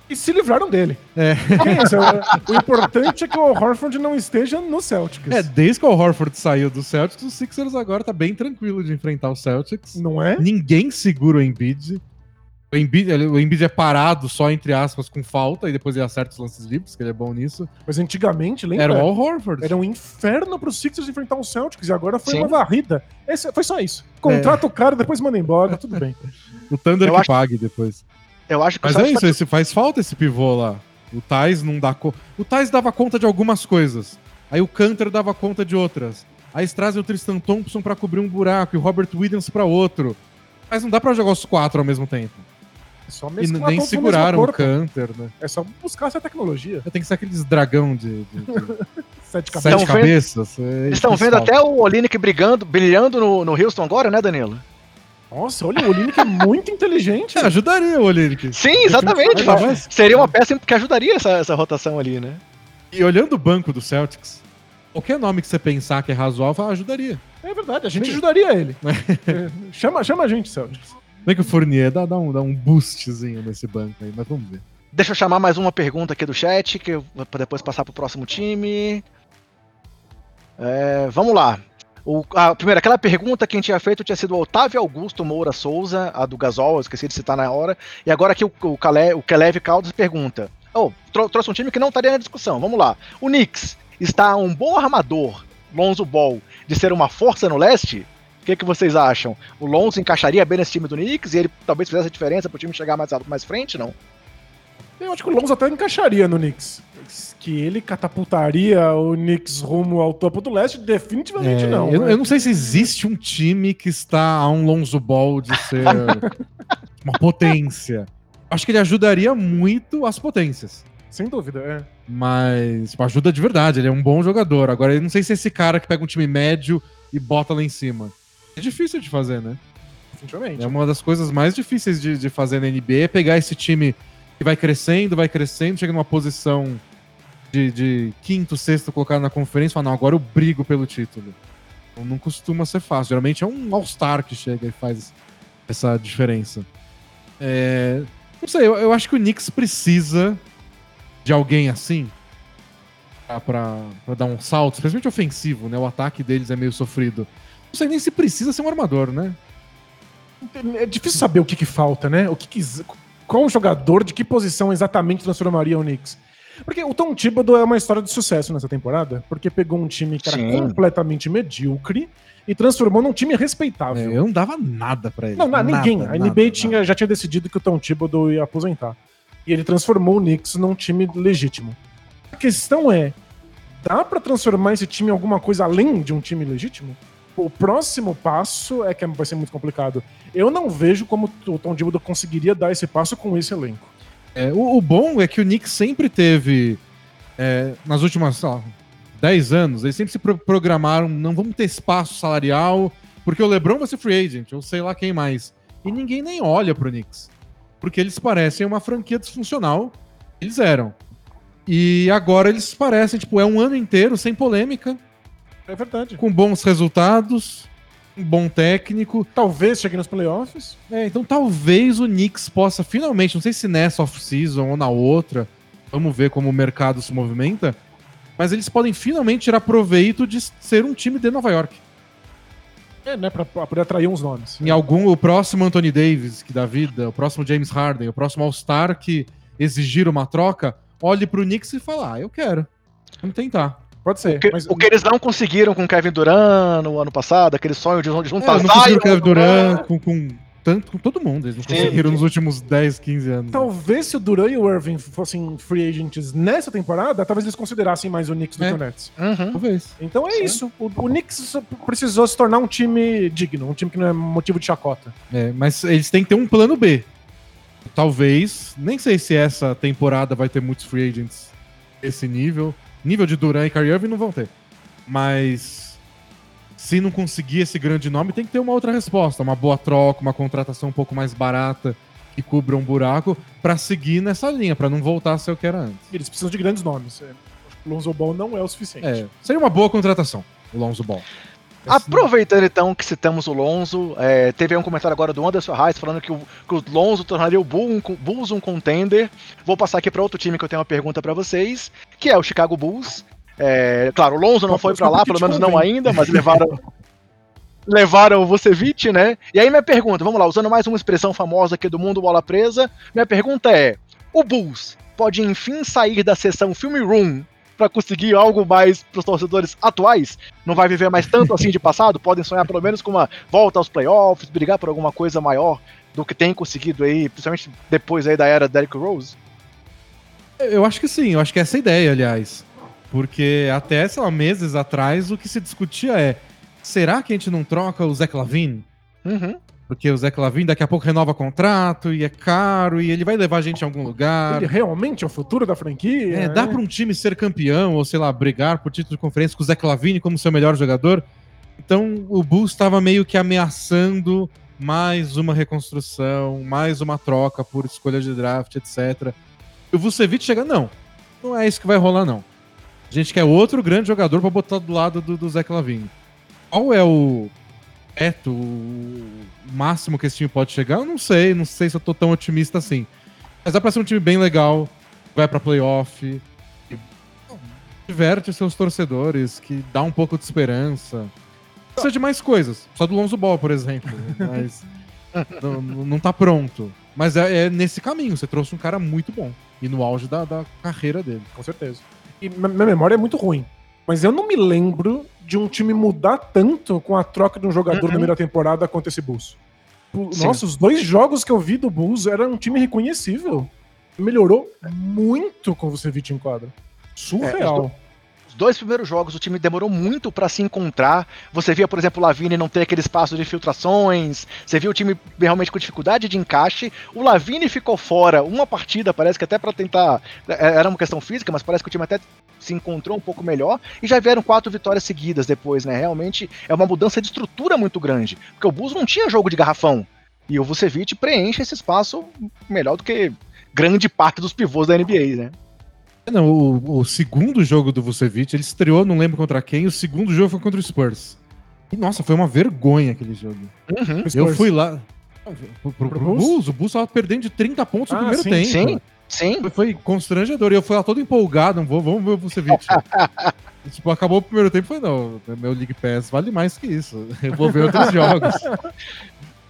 E se livraram dele. É. é o importante é que o Horford não esteja no Celtics. É, desde que o Horford saiu do Celtics, o Sixers agora tá bem tranquilo de enfrentar o Celtics. Não é? Ninguém segura o Embiid. O Embiid, o Embiid é parado só, entre aspas, com falta, e depois ele acerta os lances livres, que ele é bom nisso. Mas antigamente, lembra? Era o Al Horford. Era um inferno pro Sixers enfrentar o Celtics, e agora foi Sim. uma varrida. Esse, foi só isso. Contrata é. o cara, depois manda embora, tudo bem. o Thunder eu que acho... pague depois. Eu acho que Mas é isso, tá... esse, faz falta esse pivô lá. O Thais não dá conta. O Thais dava conta de algumas coisas. Aí o Canter dava conta de outras. Aí eles trazem o Tristan Thompson pra cobrir um buraco e o Robert Williams pra outro. Mas não dá pra jogar os quatro ao mesmo tempo. É só E nem seguraram o. Canter, né? É só buscar essa tecnologia. Tem que ser aqueles dragão de, de- de Sete cabeças. vendo- cabeças. é estão vendo até o Olinick brigando, brilhando no, no Houston agora, né, Danilo? Nossa, olha, o Olinick é muito inteligente. É, ajudaria o Olinick. Sim, exatamente. Mais- Seria uma peça que ajudaria essa, essa rotação ali, né? E olhando o banco do Celtics, qualquer nome que você pensar que é razoável ajudaria. É verdade, a gente ajudaria ele. É, chama, chama a gente, Celtics. Não é que o Fournier dá, dá, um, dá um boostzinho nesse banco aí, mas vamos ver. Deixa eu chamar mais uma pergunta aqui do chat, que eu vou depois passar pro próximo time. É, vamos lá. O, a, primeiro, aquela pergunta que a gente tinha feito tinha sido o Otávio Augusto Moura Souza, a do Gasol, eu esqueci de citar na hora. E agora aqui o, o, Kale, o Kelev Caldas pergunta. Oh, trou- trouxe um time que não estaria na discussão. Vamos lá. O Knicks está um bom armador, Lonzo Ball, de ser uma força no leste? O que, que vocês acham? O Lonzo encaixaria bem nesse time do Knicks e ele talvez fizesse a diferença para o time chegar mais, mais frente, não? Eu acho que o Lonzo até encaixaria no Knicks. Que ele catapultaria o Knicks rumo ao topo do leste, definitivamente É, não. eu, né? eu não sei se existe um time que está a um Lonzo Ball de ser uma potência. Acho que ele ajudaria muito as potências. Sem dúvida, é. Mas tipo, ajuda de verdade, ele é um bom jogador. Agora, eu não sei se é esse cara que pega um time médio e bota lá em cima. É difícil de fazer, né? Definitivamente. É uma das coisas mais difíceis de, de fazer na NBA, é pegar esse time que vai crescendo, vai crescendo, chega numa posição de, de quinto, sexto, colocar na conferência e falar, não, agora eu brigo pelo título. Então, não costuma ser fácil. Geralmente é um All-Star que chega e faz essa diferença. É, não sei, eu, eu acho que o Knicks precisa de alguém assim pra dar um salto, especialmente ofensivo, né? O ataque deles é meio sofrido. Não sei nem se precisa ser um armador, né? É difícil saber o que, que falta, né? O que, que qual jogador de que posição exatamente transformaria o Knicks? Porque o Tom Thibodeau é uma história de sucesso nessa temporada, porque pegou um time que era Sim. completamente medíocre e transformou num time respeitável. É, eu não dava nada pra ele. Não, não, Nada, ninguém. A nada, NBA nada. tinha, já tinha decidido que o Tom Thibodeau ia aposentar. E ele transformou o Knicks num time legítimo. A questão é, dá pra transformar esse time em alguma coisa além de um time legítimo? O próximo passo é que vai ser muito complicado. Eu não vejo como o Tom Thibodeau conseguiria dar esse passo com esse elenco. É, o, o bom é que o Knicks sempre teve, é, nas últimas, lá, 10 anos, eles sempre se pro- programaram, não vamos ter espaço salarial, porque o LeBron vai ser free agent, ou sei lá quem mais. E ninguém nem olha pro Knicks. Porque eles parecem uma franquia disfuncional. Eles eram. E agora eles parecem, tipo, é um ano inteiro sem polêmica, É verdade. com bons resultados, um bom técnico. Talvez chegue nos playoffs. É, então talvez o Knicks possa finalmente, não sei se nessa off-season ou na outra, vamos ver como o mercado se movimenta, mas eles podem finalmente tirar proveito de ser um time de Nova York. É, né? Pra, pra poder atrair uns nomes. Em algum, o próximo Anthony Davis que da vida, o próximo James Harden, o próximo All-Star que exigir uma troca, olhe pro Knicks e fala, ah, eu quero. Vamos tentar. Pode ser. O que, mas- o que eles não conseguiram com o Kevin Durant no ano passado, aquele sonho de É, juntar não conseguiram o Kevin Durant com, com, tanto, com todo mundo, eles não Sim. conseguiram nos últimos 10, 15 anos. Talvez se o Duran e o Irving fossem free agents nessa temporada, talvez eles considerassem mais o Knicks do É. que o Nets. Uhum. Talvez. Então é Sim. isso. O, o Knicks precisou se tornar um time digno, um time que não é motivo de chacota. É, mas eles têm que ter um plano B. Talvez, nem sei se essa temporada vai ter muitos free agents esse nível. Nível de Duran e Kyrie Irving não vão ter. Mas se não conseguir esse grande nome, tem que ter uma outra resposta, uma boa troca, uma contratação um pouco mais barata que cubra um buraco pra seguir nessa linha, pra não voltar a ser o que era antes. Eles precisam de grandes nomes. É, O Lonzo Ball não é o suficiente. É, seria uma boa contratação, o Lonzo Ball. Aproveitando então que citamos o Lonzo, é, teve um comentário agora do Anderson Reis falando que o, que o Lonzo tornaria o Bull um- Bulls um contender. Vou passar aqui para outro time que eu tenho uma pergunta para vocês, que é o Chicago Bulls. É, claro, o Lonzo não foi para lá, pelo menos não ainda, mas levaram levaram o Vucevic, né? E aí minha pergunta, vamos lá, usando mais uma expressão famosa aqui do mundo bola presa, minha pergunta é: o Bulls pode enfim sair da sessão filme room para conseguir algo mais para os torcedores atuais? Não vai viver mais tanto assim de passado? Podem sonhar pelo menos com uma volta aos playoffs, brigar por alguma coisa maior do que tem conseguido aí, principalmente depois aí da era Derrick Rose? Eu acho que sim, eu acho que essa é a ideia, aliás. Porque até, sei lá, meses atrás, o que se discutia é: será que a gente não troca o Zé Clavin? Uhum. Porque o Zé Clavin daqui a pouco renova contrato e é caro e ele vai levar a gente a algum lugar. Ele realmente é o futuro da franquia? É, né? dá pra um time ser campeão ou, sei lá, brigar por título de conferência com o Zé Clavini como seu melhor jogador. Então o Bulls estava meio que ameaçando mais uma reconstrução, mais uma troca por escolha de draft, etc. E o Vucevic chega, não, não é isso que vai rolar, não. A gente quer outro grande jogador pra botar do lado do, do Zé Clavini. Qual é o teto, o máximo que esse time pode chegar? Eu não sei, não sei se eu tô tão otimista assim. Mas dá pra ser um time bem legal, vai pra playoff, que diverte seus torcedores, que dá um pouco de esperança. Precisa de mais coisas. Só do Lonzo Ball, por exemplo. Mas não, não tá pronto. Mas é, é nesse caminho. Você trouxe um cara muito bom. E no auge da, da carreira dele. Com certeza. E minha memória é muito ruim. Mas eu não me lembro de um time mudar tanto com a troca de um jogador Uhum. no meio da temporada quanto esse Bulls. Sim. Nossa, os dois jogos que eu vi do Bulls era um time reconhecível. Melhorou muito com o Vucevic em quadra. Surreal. Os dois primeiros jogos o time demorou muito pra se encontrar. Você via, por exemplo, o Lavine não ter aquele espaço de infiltrações. Você viu o time realmente com dificuldade de encaixe. O Lavine ficou fora uma partida, parece que até pra tentar. é, Era uma questão física, mas parece que o time até se encontrou um pouco melhor. E já vieram quatro vitórias seguidas depois, né? Realmente é uma mudança de estrutura muito grande. Porque o Bulls não tinha jogo de garrafão. E o Vucevic preenche esse espaço melhor do que grande parte dos pivôs da NBA, né? Não, o, o segundo jogo do Vucevic, ele estreou, não lembro contra quem, o segundo jogo foi contra o Spurs. E, nossa, foi uma vergonha aquele jogo. Uhum. Spurs. Eu fui lá. Pro, pro, pro Pro Bulls? Bulls? o Bulls tava perdendo de 30 pontos no Ah, primeiro sim, tempo. Sim, sim. Foi, foi constrangedor. E eu fui lá todo empolgado, vou, vamos ver o Vucevic. E, tipo, acabou o primeiro tempo e falei, não, meu League Pass vale mais que isso. Eu vou ver outros jogos.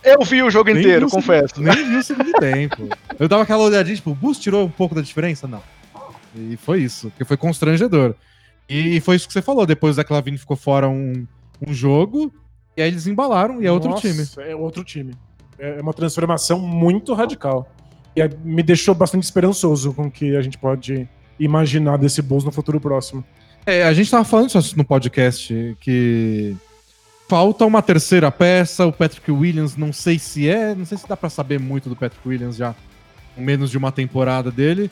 Eu vi o jogo Nem inteiro, confesso. segundo- Nem vi o segundo tempo. Eu dava aquela olhadinha, tipo, o Bulls tirou um pouco da diferença? Não. E foi isso, porque foi constrangedor. E foi isso que você falou. Depois o Zé Clavini ficou fora um, um jogo, e aí eles embalaram e é outro Nossa, time. É outro time. É uma transformação muito radical. E me deixou bastante esperançoso com o que a gente pode imaginar desse Bulls no futuro próximo. É, a gente tava falando isso no podcast, que falta uma terceira peça, o Patrick Williams, não sei se é, não sei se dá pra saber muito do Patrick Williams já, menos de uma temporada dele,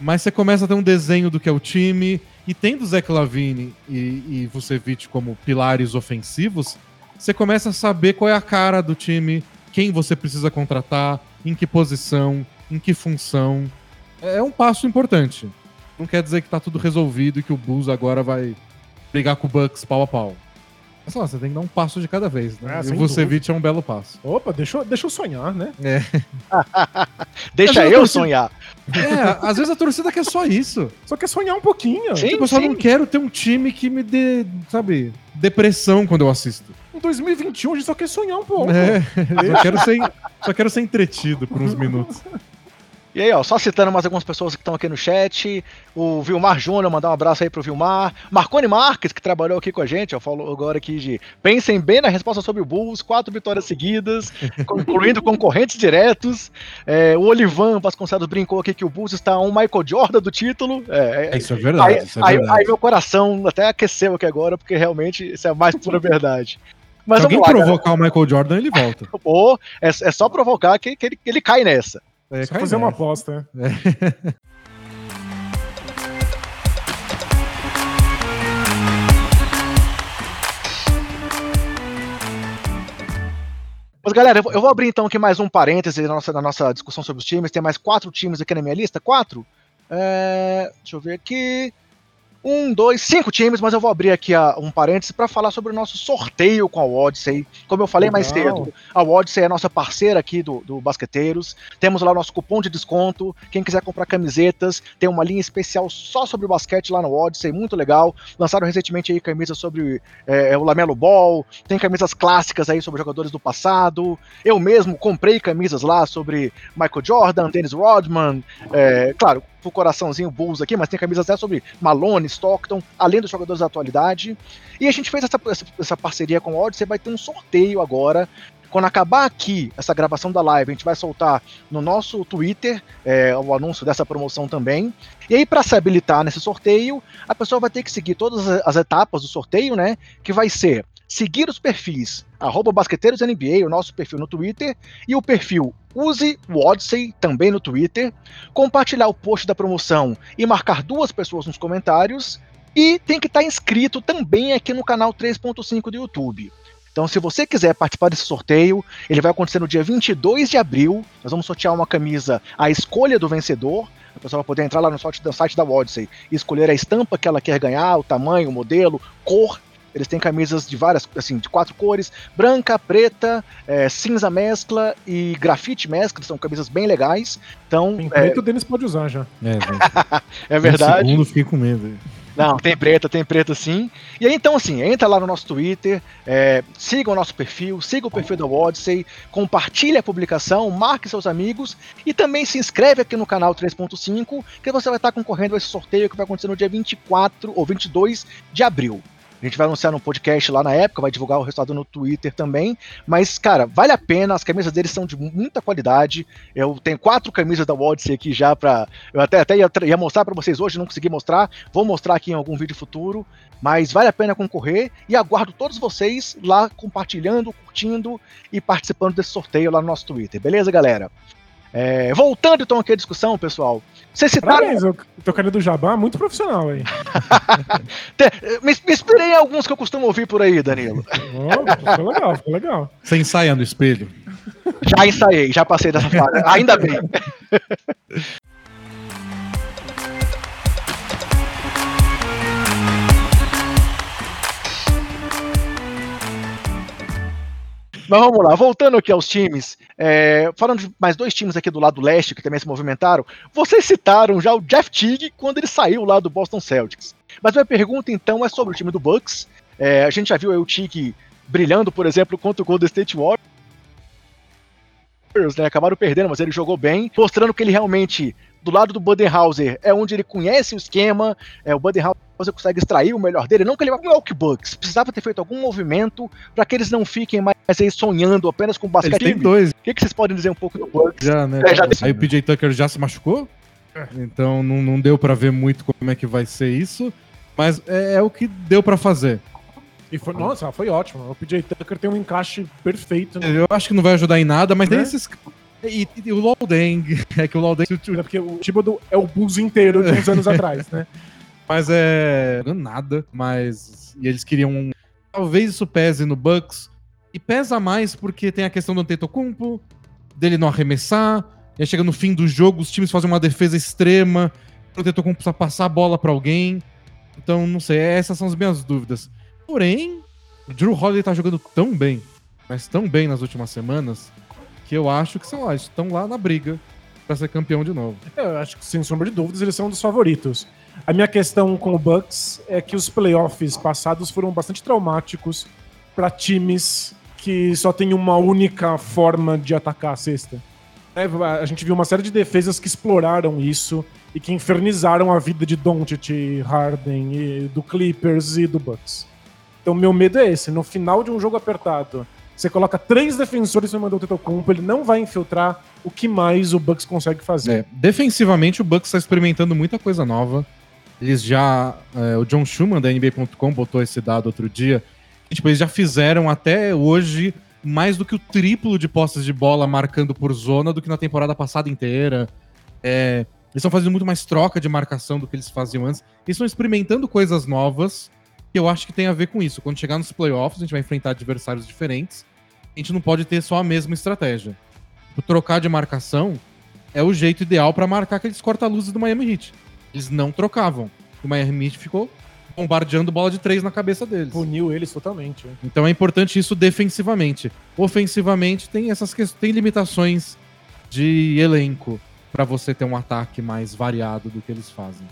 mas você começa a ter um desenho do que é o time, e tendo Zé Clavini e, e Vucevic como pilares ofensivos, você começa a saber qual é a cara do time, quem você precisa contratar, em que posição, em que função. É um passo importante. Não quer dizer que tá tudo resolvido e que o Bulls agora vai brigar com o Bucks pau a pau. Mas sei lá, você tem que dar um passo de cada vez, né? Ah, e o Vucevic é um belo passo. Opa, deixa, eu- deixa eu sonhar, né? Deixa Mas eu tô sonhar. É, às vezes a torcida quer só isso. Só quer sonhar um pouquinho. Sim. tipo, eu só não quero ter um time que me dê, sabe, depressão quando eu assisto. Em 2021 a gente só quer sonhar um pouco. É, só quero, ser, só quero ser entretido por uns minutos. E aí, ó, só citando mais algumas pessoas que estão aqui no chat. O Vilmar Júnior, mandar um abraço aí pro Vilmar. Marconi Marques, que trabalhou aqui com a gente, ó, falou agora aqui de pensem bem na resposta sobre o Bulls, quatro vitórias seguidas, incluindo concorrentes diretos. É, o Olivan Vasconcelos brincou aqui que o Bulls está um Michael Jordan do título. É, é, Isso é verdade, aí, é aí- verdade. aí meu coração até aqueceu aqui agora, porque realmente isso é a mais pura verdade. Mas Se alguém lá, cara. provocar o Michael Jordan, ele volta. Pô, é, é só provocar que, que ele, que ele cai nessa. É, Só fazer uma aposta. né? Mas galera, eu vou, eu vou abrir então aqui mais um parêntese na nossa, na nossa discussão sobre os times. Tem mais quatro times aqui na minha lista. Quatro? É, deixa eu ver aqui. Um, dois, cinco times, mas eu vou abrir aqui a- um parêntese para falar sobre o nosso sorteio com a Odyssey. Como eu falei mais Legal. cedo, a Odyssey é a nossa parceira aqui do, do Basqueteiros. Temos lá o nosso cupom de desconto. Quem quiser comprar camisetas, tem uma linha especial só sobre o basquete lá no Odyssey, muito legal. Lançaram recentemente aí camisas sobre é, o Lamelo Ball, tem camisas clássicas aí sobre jogadores do passado. Eu mesmo comprei camisas lá sobre Michael Jordan, Dennis Rodman, é, claro, pro coraçãozinho Bulls aqui, mas tem camisas até sobre Malone, Stockton, além dos jogadores da atualidade. E a gente fez essa, essa, essa parceria com o Odyssey, vai ter um sorteio agora Quando acabar aqui essa gravação da live, a gente vai soltar no nosso Twitter é, o anúncio dessa promoção também. E aí, para se habilitar nesse sorteio, a pessoa vai ter que seguir todas as etapas do sorteio, né? Que vai ser seguir os perfis basqueteirosNBA, o nosso perfil no Twitter, e o perfil Use também no Twitter, compartilhar o post da promoção e marcar duas pessoas nos comentários, e tem que estar inscrito também aqui no canal 3.5 do YouTube. Então, se você quiser participar desse sorteio, ele vai acontecer no dia 22 de abril. Nós vamos sortear uma camisa à escolha do vencedor. A pessoa vai poder entrar lá no site da Odyssey e escolher a estampa que ela quer ganhar, o tamanho, o modelo, cor eles têm camisas de várias, assim, de quatro cores: branca, preta, é, cinza mescla e grafite mescla. São camisas bem legais. Então, Tem preto, é... o Denis pode usar já. É, é verdade. Um segundo, fiquei com medo. Não, tem preta, tem preta sim. E aí, então, assim, entra lá no nosso Twitter, é, siga o nosso perfil, siga o perfil da Odyssey, compartilhe a publicação, marque seus amigos e também se inscreve aqui no canal 3.5, que você vai estar concorrendo a esse sorteio que vai acontecer no dia 24 ou 22 de abril. A gente vai anunciar no podcast lá na época, vai divulgar o resultado no Twitter também. Mas, cara, vale a pena. As camisas deles são de muita qualidade. Eu tenho quatro camisas da Odyssey aqui já para Eu até, até ia, ia mostrar para vocês hoje, não consegui mostrar. Vou mostrar aqui em algum vídeo futuro. Mas vale a pena concorrer e aguardo todos vocês lá compartilhando, curtindo e participando desse sorteio lá no nosso Twitter. Beleza, galera? É, voltando então aqui à discussão, pessoal. Vocês citaram. Parabéns, o tocando do Jabá, muito profissional aí. me, me inspirei em alguns que eu costumo ouvir por aí, Danilo. Oh, ficou legal, ficou legal. Você ensaia no espelho? Já ensaiei, já passei dessa fase. Ainda bem. Mas vamos lá, voltando aqui aos times, é, falando de mais dois times aqui do lado leste que também se movimentaram, vocês citaram já o Jeff Teague quando ele saiu lá do Boston Celtics. Mas minha pergunta então é sobre o time do Bucks. É, a gente já viu o Teague brilhando, por exemplo, contra o Golden State Warriors. Né, acabaram perdendo, mas ele jogou bem, mostrando que ele realmente do lado do Budenhauser é onde ele conhece o esquema, é, o Budenhauser consegue extrair o melhor dele, não que ele vá com o Bucks, precisava ter feito algum movimento para que eles não fiquem mais aí sonhando apenas com basquete. Eles têm dois. O que, que vocês podem dizer um pouco do Bucks? Já, né? É, já aí o PJ Tucker já se machucou, então não, não deu para ver muito como é que vai ser isso, mas é, é o que deu para fazer. E foi, nossa, foi ótimo. O PJ Tucker tem um encaixe perfeito. Né? Eu acho que não vai ajudar em nada, mas né? tem esses e, e o Loudeng, é que o Loudeng... É porque o Thibodeau é o Bulls inteiro de uns anos atrás, né? Mas é... nada, mas... E eles queriam... Talvez isso pese no Bucks, e pesa mais porque tem a questão do Antetokounmpo, dele não arremessar, e aí chega no fim do jogo, os times fazem uma defesa extrema, o Antetokounmpo precisa passar a bola para alguém. Então, não sei, essas são as minhas dúvidas. Porém, o Drew Holiday tá jogando tão bem, mas tão bem nas últimas semanas, que eu acho que são lá, estão lá na briga para ser campeão de novo. Eu acho que, sem sombra de dúvidas, eles são um dos favoritos. A minha questão com o Bucks é que os playoffs passados foram bastante traumáticos para times que só tem uma única forma de atacar a cesta. É, a gente viu uma série de defesas que exploraram isso e que infernizaram a vida de Doncic, Harden, do Clippers e do Bucks. Então meu medo é esse, no final de um jogo apertado, você coloca três defensores e mandou o Tetocumpo, ele não vai infiltrar o que mais o Bucks consegue fazer. É, defensivamente, o Bucks está experimentando muita coisa nova. Eles já. É, o John Schumann da NBA.com botou esse dado outro dia. E, tipo, eles já fizeram até hoje mais do que o triplo de posses de bola marcando por zona do que na temporada passada inteira. É, eles estão fazendo muito mais troca de marcação do que eles faziam antes. Eles estão experimentando coisas novas que eu acho que tem a ver com isso. Quando chegar nos playoffs, a gente vai enfrentar adversários diferentes a gente não pode ter só a mesma estratégia. O trocar de marcação é o jeito ideal para marcar aqueles corta-luzes do Miami Heat. Eles não trocavam. O Miami Heat ficou bombardeando bola de três na cabeça deles. Puniu eles totalmente. Então é importante isso defensivamente. Ofensivamente tem essas tem limitações de elenco para você ter um ataque mais variado do que eles fazem.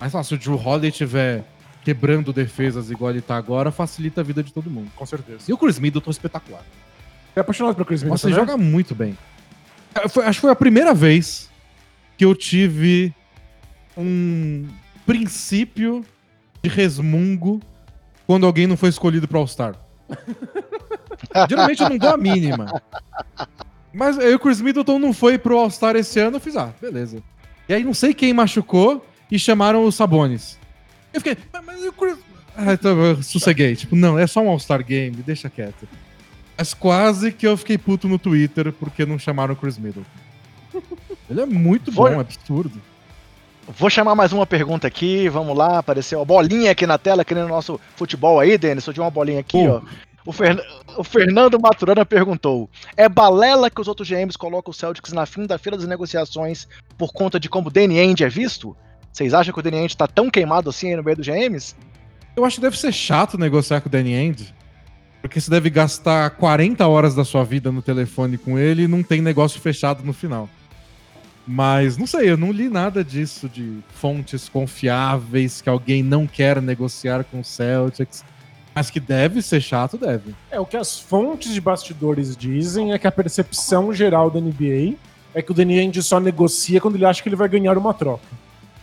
Mas se o Drew Holiday tiver quebrando defesas igual ele tá agora, facilita a vida de todo mundo. Com certeza. E o Chris Middleton é espetacular. É apaixonado pelo Chris Middleton, Nossa, ele né? joga muito bem. Foi, acho que foi a primeira vez que eu tive um princípio de resmungo quando alguém não foi escolhido para All-Star. Geralmente eu não dou a mínima. Mas aí o Chris Middleton não foi pro All-Star esse ano, eu fiz, ah, beleza. E aí não sei quem machucou e chamaram os Sabones. Eu fiquei, mas, mas o Chris... Ah, então eu sosseguei. Tipo, não, é só um All-Star Game, deixa quieto. Mas quase que eu fiquei puto no Twitter porque não chamaram o Chris Middleton. Ele é muito bom, Foi- é absurdo. Vou chamar mais uma pergunta aqui, vamos lá, apareceu a bolinha aqui na tela, que nem no nosso futebol aí, Denis, eu de uma bolinha aqui, Pô. ó. O, Fern- o Fernando Maturana perguntou: É balela que os outros GMs colocam o Celtics na fim da fila das negociações por conta de como o Danny Ainge é visto? Vocês acham que o Danny Ainge tá tão queimado assim aí no meio dos GMs? Eu acho que deve ser chato negociar com o Danny Ainge. Porque você deve gastar 40 horas da sua vida no telefone com ele e não tem negócio fechado no final. Mas não sei, eu não li nada disso de fontes confiáveis que alguém não quer negociar com o Celtics. Mas que deve ser chato, deve. É, o que as fontes de bastidores dizem é que a percepção geral da NBA é que o Danny Ainge só negocia quando ele acha que ele vai ganhar uma troca.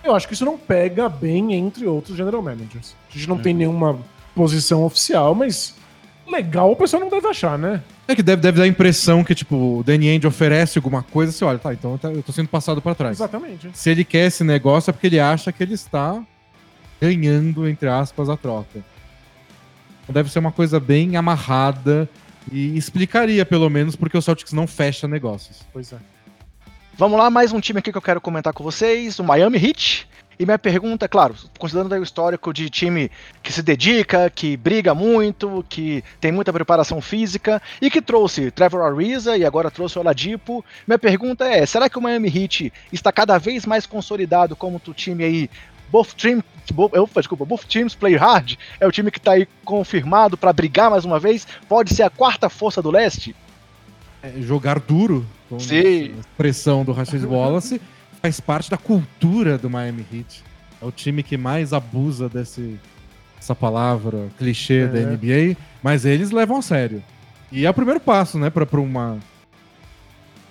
Eu acho que isso não pega bem entre outros general managers. A gente não tem nenhuma posição oficial, mas legal o pessoal não deve achar, né? É que deve, deve dar a impressão que, tipo, o Danny Ainge oferece alguma coisa, você olha, tá, então eu tá- eu tô sendo passado pra trás. Exatamente. Se ele quer esse negócio é porque ele acha que ele está ganhando, entre aspas, a troca. Então deve ser uma coisa bem amarrada e explicaria, pelo menos, porque o Celtics não fecha negócios. Pois é. Vamos lá, mais um time aqui que eu quero comentar com vocês, o Miami Heat. E minha pergunta, é claro, considerando o histórico de time que se dedica, que briga muito, que tem muita preparação física e que trouxe Trevor Ariza e agora trouxe o Oladipo, minha pergunta é, será que o Miami Heat está cada vez mais consolidado como o time aí Both, team, bo- eu- desculpa, both Teams Play Hard é o time que está aí confirmado para brigar mais uma vez? Pode ser a quarta força do leste? É, jogar duro, com Sim. a expressão do Rashid Wallace, faz parte da cultura do Miami Heat. É o time que mais abusa desse, dessa palavra clichê É. da NBA, mas eles levam a sério. E é o primeiro passo, né, pra uma.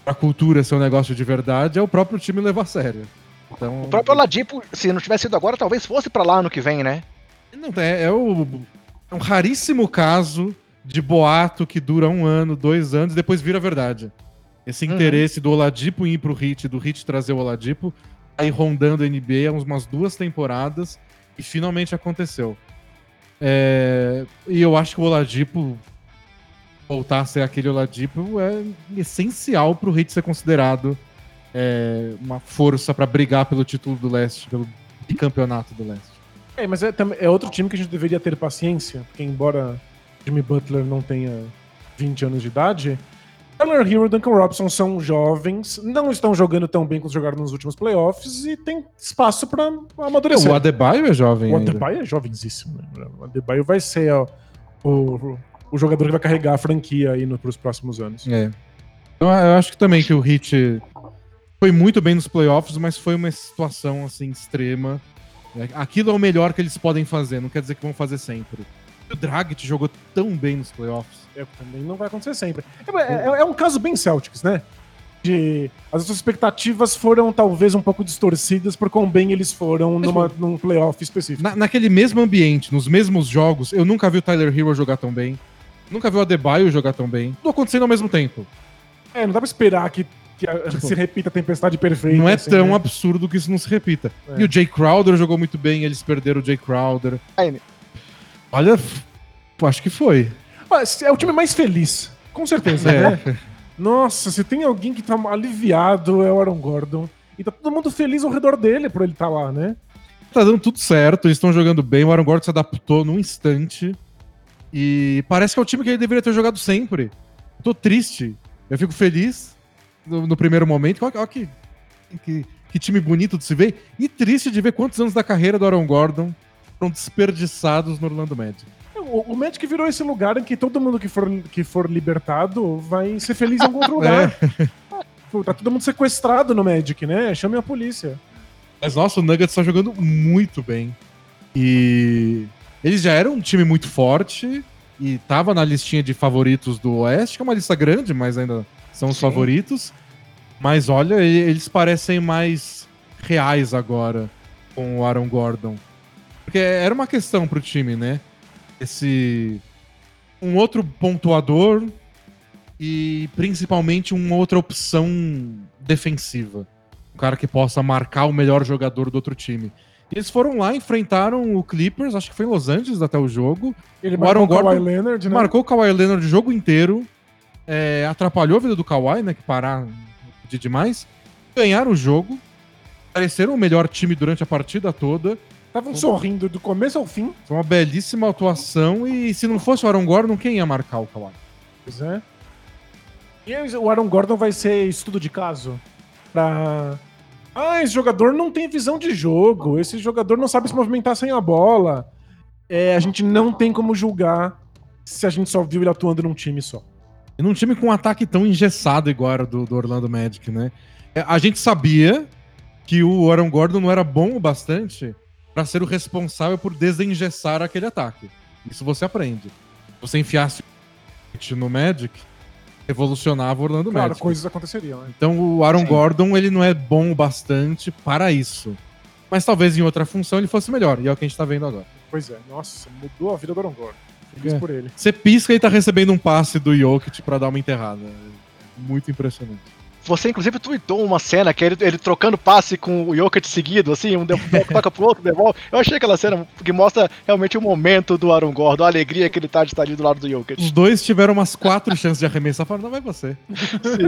pra cultura ser um negócio de verdade, é o próprio time levar a sério. Então, O próprio Oladipo, se não tivesse sido agora, talvez fosse para lá ano que vem, né? Não, é, é o, é um raríssimo caso de boato que dura um ano, dois anos e depois vira verdade. Esse Uhum. interesse do Oladipo ir pro Hit, do Hit trazer o Oladipo, aí rondando a NBA há umas duas temporadas e finalmente aconteceu. É, e eu acho que o Oladipo voltar a ser aquele Oladipo é essencial pro Hit ser considerado é, uma força pra brigar pelo título do leste, pelo campeonato do leste. É, mas é, é outro time que a gente deveria ter paciência, porque embora Jimmy Butler não tenha 20 anos de idade, Tyler Hero e Duncan Robinson são jovens, não estão jogando tão bem quanto jogaram nos últimos playoffs e tem espaço pra amadurecer. O Adebayo é jovem O ainda. Adebayo é jovenzíssimo. Né? O Adebayo vai ser ó, o, o jogador que vai carregar a franquia aí no, pros próximos anos. É. Então, eu acho que também que o Heat foi muito bem nos playoffs, mas foi uma situação assim extrema. Aquilo é o melhor que eles podem fazer, não quer dizer que vão fazer sempre. O Dragic jogou tão bem nos playoffs. É, também não vai acontecer sempre. É, é- é um caso bem Celtics, né? De, as suas expectativas foram talvez um pouco distorcidas por quão bem eles foram numa, num playoff específico. Na- naquele mesmo ambiente, nos mesmos jogos, eu nunca vi o Tyler Hero jogar tão bem. Nunca vi o Adebayo jogar tão bem. Tudo acontecendo ao mesmo tempo. É, não dá pra esperar que, que a- Tipo, se repita a tempestade perfeita. não é assim, tão né? absurdo que isso não se repita. É. E o Jay Crowder jogou muito bem, eles perderam o Jay Crowder. Aí, Olha, acho que foi. Mas é o time mais feliz, com certeza, É. né? Nossa, se tem alguém que tá aliviado é o Aaron Gordon. E tá todo mundo feliz ao redor dele por ele estar lá, né? Tá dando tudo certo, eles estão jogando bem, o Aaron Gordon se adaptou num instante. E parece que é o time que ele deveria ter jogado sempre. Eu tô triste. Eu fico feliz no, no primeiro momento. Olha, olha que, que, que time bonito de se ver. E triste de ver quantos anos da carreira do Aaron Gordon foram desperdiçados no Orlando Magic. O, o Magic virou esse lugar em que todo mundo que for, que for libertado vai ser feliz em algum outro lugar. Pô, Tá todo mundo sequestrado no Magic, né? Chame a polícia. Mas nossa, o Nuggets tá jogando muito bem. E eles já eram um time muito forte e tava na listinha de favoritos do Oeste, que é uma lista grande, mas ainda são os Sim. favoritos. Mas olha, eles parecem mais reais agora com o Aaron Gordon. Porque era uma questão pro time, né? Esse um outro pontuador e principalmente uma outra opção defensiva. Um cara que possa marcar o melhor jogador do outro time. E eles foram lá, enfrentaram o Clippers, acho que foi em Los Angeles até o jogo. Ele O marcou o Kawhi Leonard, né? Marcou o Kawhi Leonard o jogo inteiro. é, atrapalhou a vida do Kawhi, né? Que parar de demais. Ganharam o jogo. Pareceram o melhor time durante a partida toda. Estavam sorrindo do começo ao fim. Foi uma belíssima atuação. E se não fosse o Aaron Gordon, quem ia marcar o Kawhi? Pois é. E o Aaron Gordon vai ser estudo de caso pra. Ah, esse jogador não tem visão de jogo. Esse jogador não sabe se movimentar sem a bola. É, a gente não tem como julgar se a gente só viu ele atuando num time só. E num time com um ataque tão engessado igual era do, do Orlando Magic, né? É, A gente sabia que o Aaron Gordon não era bom o bastante para ser o responsável por desengessar aquele ataque. Isso você aprende. Se você enfiasse no Magic, revolucionava o Orlando Claro, Magic. coisas aconteceriam, né? Então o Aaron Sim. Gordon ele não é bom o bastante para isso. Mas talvez em outra função ele fosse melhor, e é o que a gente tá vendo agora. Pois é, nossa, mudou a vida do Aaron Gordon. Feliz É. por ele. Você pisca e tá recebendo um passe do Jokic pra dar uma enterrada. Muito impressionante. Você, inclusive, tweetou uma cena que é ele, ele trocando passe com o Jokic seguido, assim, um toca pro outro, devolve. Eu achei aquela cena que mostra realmente o momento do Aaron Gordon, a alegria que ele tá de estar ali do lado do Os Jokic. dois tiveram umas quatro chances de arremessar. Falaram, não vai você.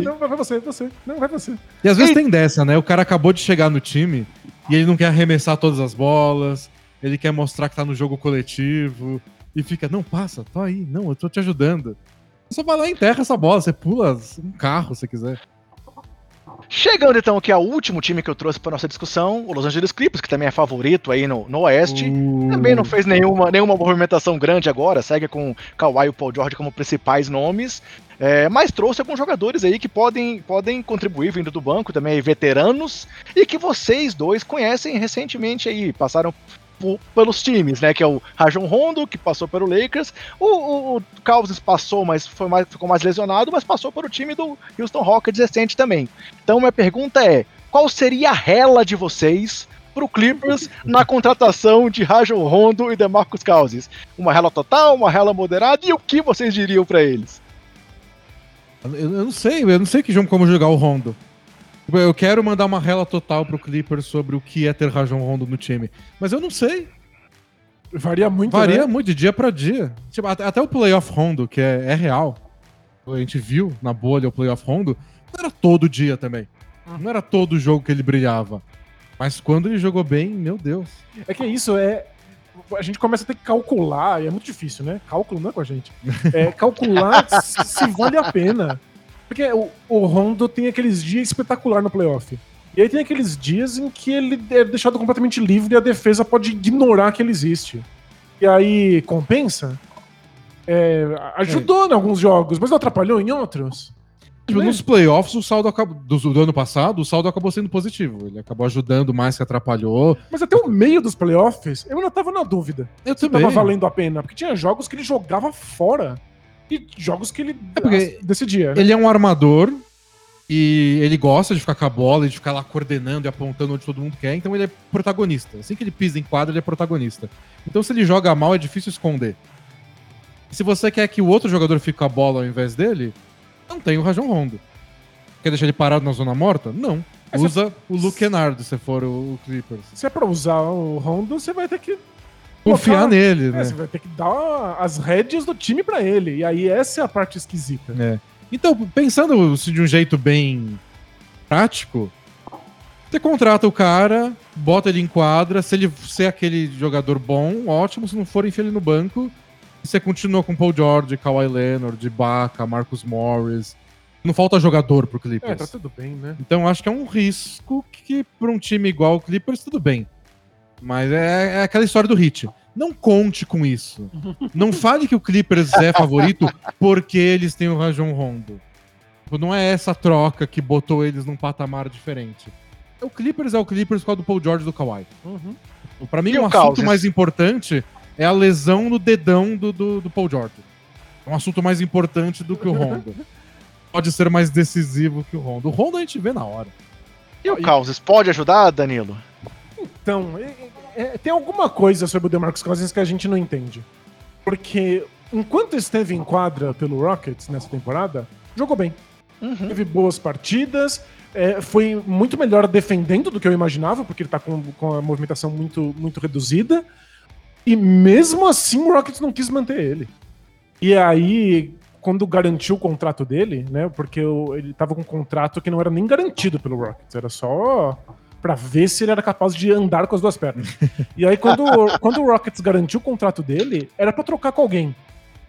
Não, vai você, você. Não, vai você. E às vezes Ei. tem dessa, né? O cara acabou de chegar no time e ele não quer arremessar todas as bolas, ele quer mostrar que tá no jogo coletivo e fica, não, passa, tô aí, não, eu tô te ajudando. Você só vai lá e enterra essa bola, você pula um carro se quiser. Chegando então aqui ao último time que eu trouxe para nossa discussão, o Los Angeles Clippers, que também é favorito aí no, no Oeste. O- Também não fez nenhuma, nenhuma movimentação grande agora, segue com Kawhi e o Paul George como principais nomes, é, mas trouxe alguns jogadores aí que podem, podem contribuir vindo do banco, também veteranos, e que vocês dois conhecem recentemente aí, passaram pelos times, né, que é o Rajon Rondo, que passou pelo Lakers, o, o, o passou, mas foi mais, ficou mais lesionado, mas passou pelo time do Houston Rockets recente também. Então minha pergunta é, qual seria a rela de vocês pro Clippers na contratação de Rajon Rondo e DeMarcus Cousins? Uma rela total, uma rela moderada e o que vocês diriam pra eles? Eu, eu não sei, eu não sei que jogo como jogar o Rondo. Tipo, Eu quero mandar uma rela total pro Clippers sobre o que é ter Rajon Rondo no time. Mas eu não sei. Varia muito, Varia né? muito de dia pra dia. Tipo, até, até o playoff Rondo, que é, é real. A gente viu na bolha o playoff Rondo. Não era todo dia também. Não era todo jogo que ele brilhava. Mas quando ele jogou bem, meu Deus. É que isso é. A gente começa a ter que calcular, e é muito difícil, né? Cálculo não é com a gente. É calcular se vale a pena. Porque o, o Rondo tem aqueles dias espetacular no playoff. E aí tem aqueles dias em que ele é deixado completamente livre e a defesa pode ignorar que ele existe. E aí compensa? É, ajudou em alguns jogos, mas não atrapalhou em outros? Tipo, Né? nos playoffs, o saldo acabou, do, do ano passado, o saldo acabou sendo positivo. Ele acabou ajudando mais que atrapalhou. Mas até o meio dos playoffs, eu ainda tava na dúvida. Eu se também. tava valendo a pena. Porque tinha jogos que ele jogava fora. E jogos que ele É decidia. né? Ele é um armador e ele gosta de ficar com a bola e de ficar lá coordenando e apontando onde todo mundo quer, então ele é protagonista. Assim que ele pisa em quadra, ele é protagonista. Então se ele joga mal, é difícil esconder. Se você quer que o outro jogador fique com a bola ao invés dele, não tem o Rajon Rondo. Quer deixar ele parado na zona morta? Não. Mas Usa o Luke Kennard se for o o Clippers. Se é pra usar o Rondo, você vai ter que. Confiar nele, é, né? você vai ter que dar as rédeas do time pra ele. E aí essa é a parte esquisita. É. Então, pensando de um jeito bem prático, você contrata o cara, bota ele em quadra, se ele ser aquele jogador bom, ótimo, se não for, enfia ele no banco, e você continua com Paul George, Kawhi Leonard, Ibaka, Marcus Morris. Não falta jogador pro É, Clippers. tá tudo bem, né? Então acho que é um risco que para um time igual o Clippers tudo bem. Mas é, é aquela história do hit. Não conte com isso. Não fale que o Clippers é favorito porque eles têm o Rajon Rondo. Tipo, Não é essa troca que botou eles num patamar diferente. O Clippers é o Clippers por causa do Paul George e do Kawhi. Uhum. Pra mim, E o o assunto Cousins? mais importante é a lesão no dedão do, do, do Paul George. É um assunto mais importante do que o Rondo. Pode ser mais decisivo que o Rondo. O Rondo a gente vê na hora. E o Cousins pode ajudar, Danilo? Então, é- é- tem alguma coisa sobre o DeMarcus Cousins que a gente não entende. Porque enquanto esteve em quadra pelo Rockets nessa temporada, jogou bem. Uhum. Teve boas partidas, é, foi muito melhor defendendo do que eu imaginava, porque ele tá com, com a movimentação muito, muito reduzida. E mesmo assim o Rockets não quis manter ele. E aí, quando garantiu o contrato dele, né? Porque ele tava com um contrato que não era nem garantido pelo Rockets, era só pra ver se ele era capaz de andar com as duas pernas. e aí, quando, o- quando o Rockets garantiu o contrato dele, era pra trocar com alguém.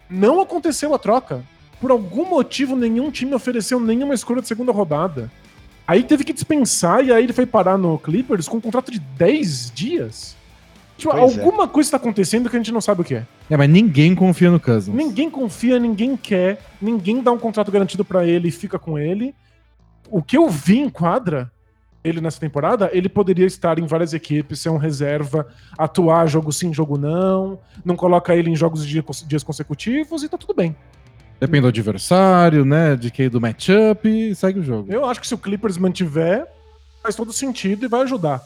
Não aconteceu a troca. Por algum motivo, nenhum time ofereceu nenhuma escolha de segunda rodada. Aí teve que dispensar e aí ele foi parar no Clippers com um contrato de 10 dias. Tipo, é. alguma coisa está acontecendo que a gente não sabe o que é. É, mas ninguém confia no Cousins. Ninguém confia, ninguém quer, ninguém dá um contrato garantido pra ele e fica com ele. O que eu vi em quadra, ele nessa temporada, ele poderia estar em várias equipes, ser um reserva, atuar jogo sim, jogo não, não coloca ele em jogos de dia- dias consecutivos e tá tudo bem. Depende do adversário, né? De quem do matchup e segue o jogo. Eu acho que se o Clippers mantiver, faz todo sentido e vai ajudar.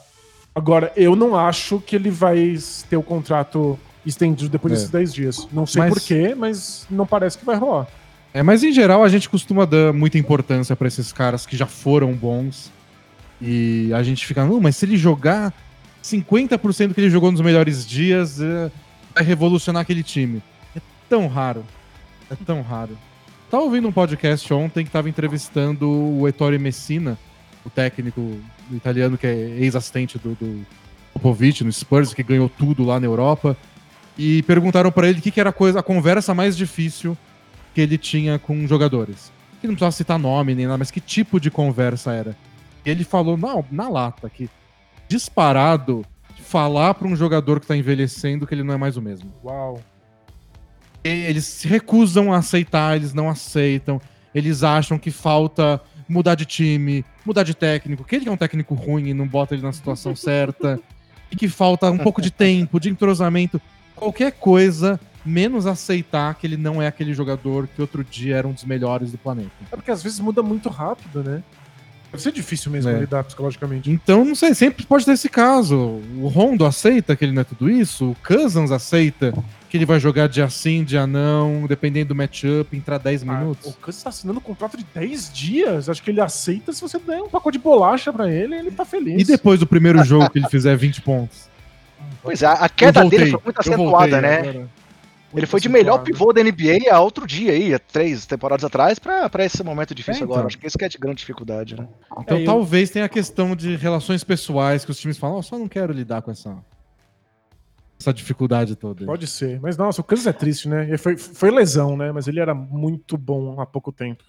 Agora, eu não acho que ele vai ter o contrato estendido depois É. desses 10 dias. Não sei Mas- porquê, mas não parece que vai rolar. É, mas em geral a gente costuma dar muita importância pra esses caras que já foram bons. E a gente fica, não, mas se ele jogar 50% que ele jogou nos melhores dias, é, vai revolucionar aquele time. É tão raro. É tão raro. Tava ouvindo um podcast ontem que tava entrevistando o Ettore Messina, o técnico italiano que é ex-assistente do, do Popovic no Spurs, que ganhou tudo lá na Europa. E perguntaram pra ele o que, que era a, coisa, a conversa mais difícil que ele tinha com jogadores. Que não precisava citar nome nem nada, mas que tipo de conversa era. Ele falou na, na lata que disparado falar pra um jogador que tá envelhecendo que ele não é mais o mesmo. Uau. E Eles se recusam a aceitar, eles não aceitam. Eles acham que falta mudar de time, mudar de técnico, que ele é um técnico ruim e não bota ele na situação certa. E que falta um pouco de tempo, de entrosamento, qualquer coisa, menos aceitar que ele não é aquele jogador que outro dia era um dos melhores do planeta. É porque às vezes muda muito rápido, né? Deve ser difícil mesmo É. lidar psicologicamente. Então, não sei, sempre pode ter esse caso. O Rondo aceita que ele não é tudo isso, o Cousins aceita que ele vai jogar dia sim, dia não, dependendo do matchup, entrar 10 Ah, minutos. o Kansas tá assinando um contrato de 10 dias. Acho que ele aceita se você der um pacote de bolacha pra ele, ele tá feliz. E depois do primeiro jogo que ele fizer 20 pontos? Pois é, a queda dele foi muito acentuada, voltei né? agora. Ele foi de melhor pivô da NBA há outro dia aí, há três temporadas atrás, pra, pra esse momento difícil É, então. agora. Acho que isso que é de grande dificuldade, né? Então É, eu- talvez tenha a questão de relações pessoais que os times falam, "Ó, só não quero lidar com essa, essa dificuldade toda. Pode ser. Mas nossa, o Kansas é triste, né? Ele Foi, foi lesão, né? Mas ele era muito bom há pouco tempo.